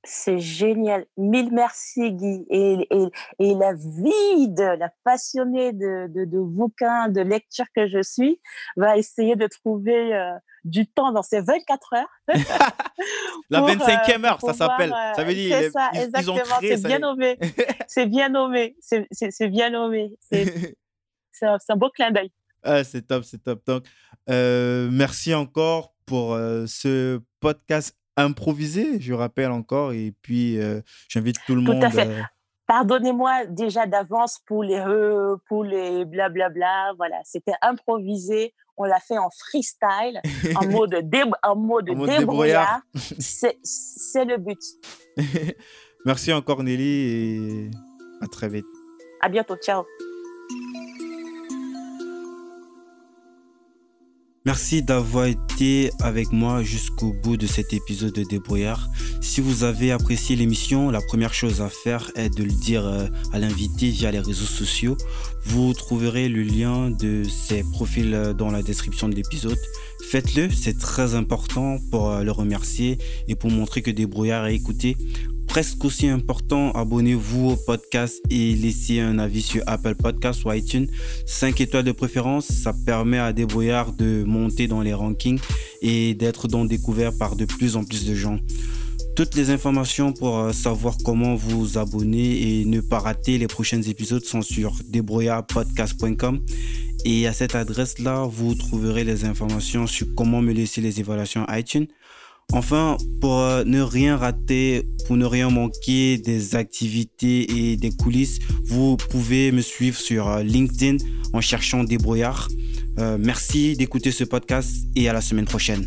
C'est génial. Mille merci, Guy. Et, et, et, la vide, la passionnée de, de, de, bouquins, de lecture que je suis, va essayer de trouver euh, du temps dans ces 24 heures. la 25e euh, heure, ça s'appelle. ça veut dire c'est ça, exactement. C'est bien nommé. c'est bien nommé. C'est bien nommé. C'est un, beau clin d'œil. Ah, c'est top, c'est top. Donc, euh, merci encore pour ce podcast improvisé, je rappelle encore. Et puis, euh, j'invite tout le monde. Euh, Pardonnez-moi déjà d'avance pour les pour les blablabla. Voilà, c'était improvisé. On l'a fait en freestyle, en mode, en mode, débrouillard. C'est le but. Merci encore, Nelly, et à très vite. À bientôt. Ciao. Merci d'avoir été avec moi jusqu'au bout de cet épisode de Débrouillard. Si vous avez apprécié l'émission, la première chose à faire est de le dire euh, à l'invité via les réseaux sociaux. Vous trouverez le lien de ses profils euh, dans la description de l'épisode. Faites-le, c'est très important pour euh, le remercier et pour montrer que Débrouillard est écouté presque aussi important, abonnez-vous au podcast et laissez un avis sur Apple Podcasts ou iTunes. 5 étoiles de préférence, ça permet à Débrouillard de monter dans les rankings et d'être donc découvert par de plus en plus de gens. Toutes les informations pour euh, savoir comment vous abonner et ne pas rater les prochains épisodes sont sur débrouillardpodcast.com Et à cette adresse-là, vous trouverez les informations sur comment me laisser les évaluations iTunes. Enfin, pour euh, ne rien rater, pour ne rien manquer des activités et des coulisses, vous pouvez me suivre sur euh, LinkedIn en cherchant Débrouillard. Euh, merci d'écouter ce podcast et à la semaine prochaine.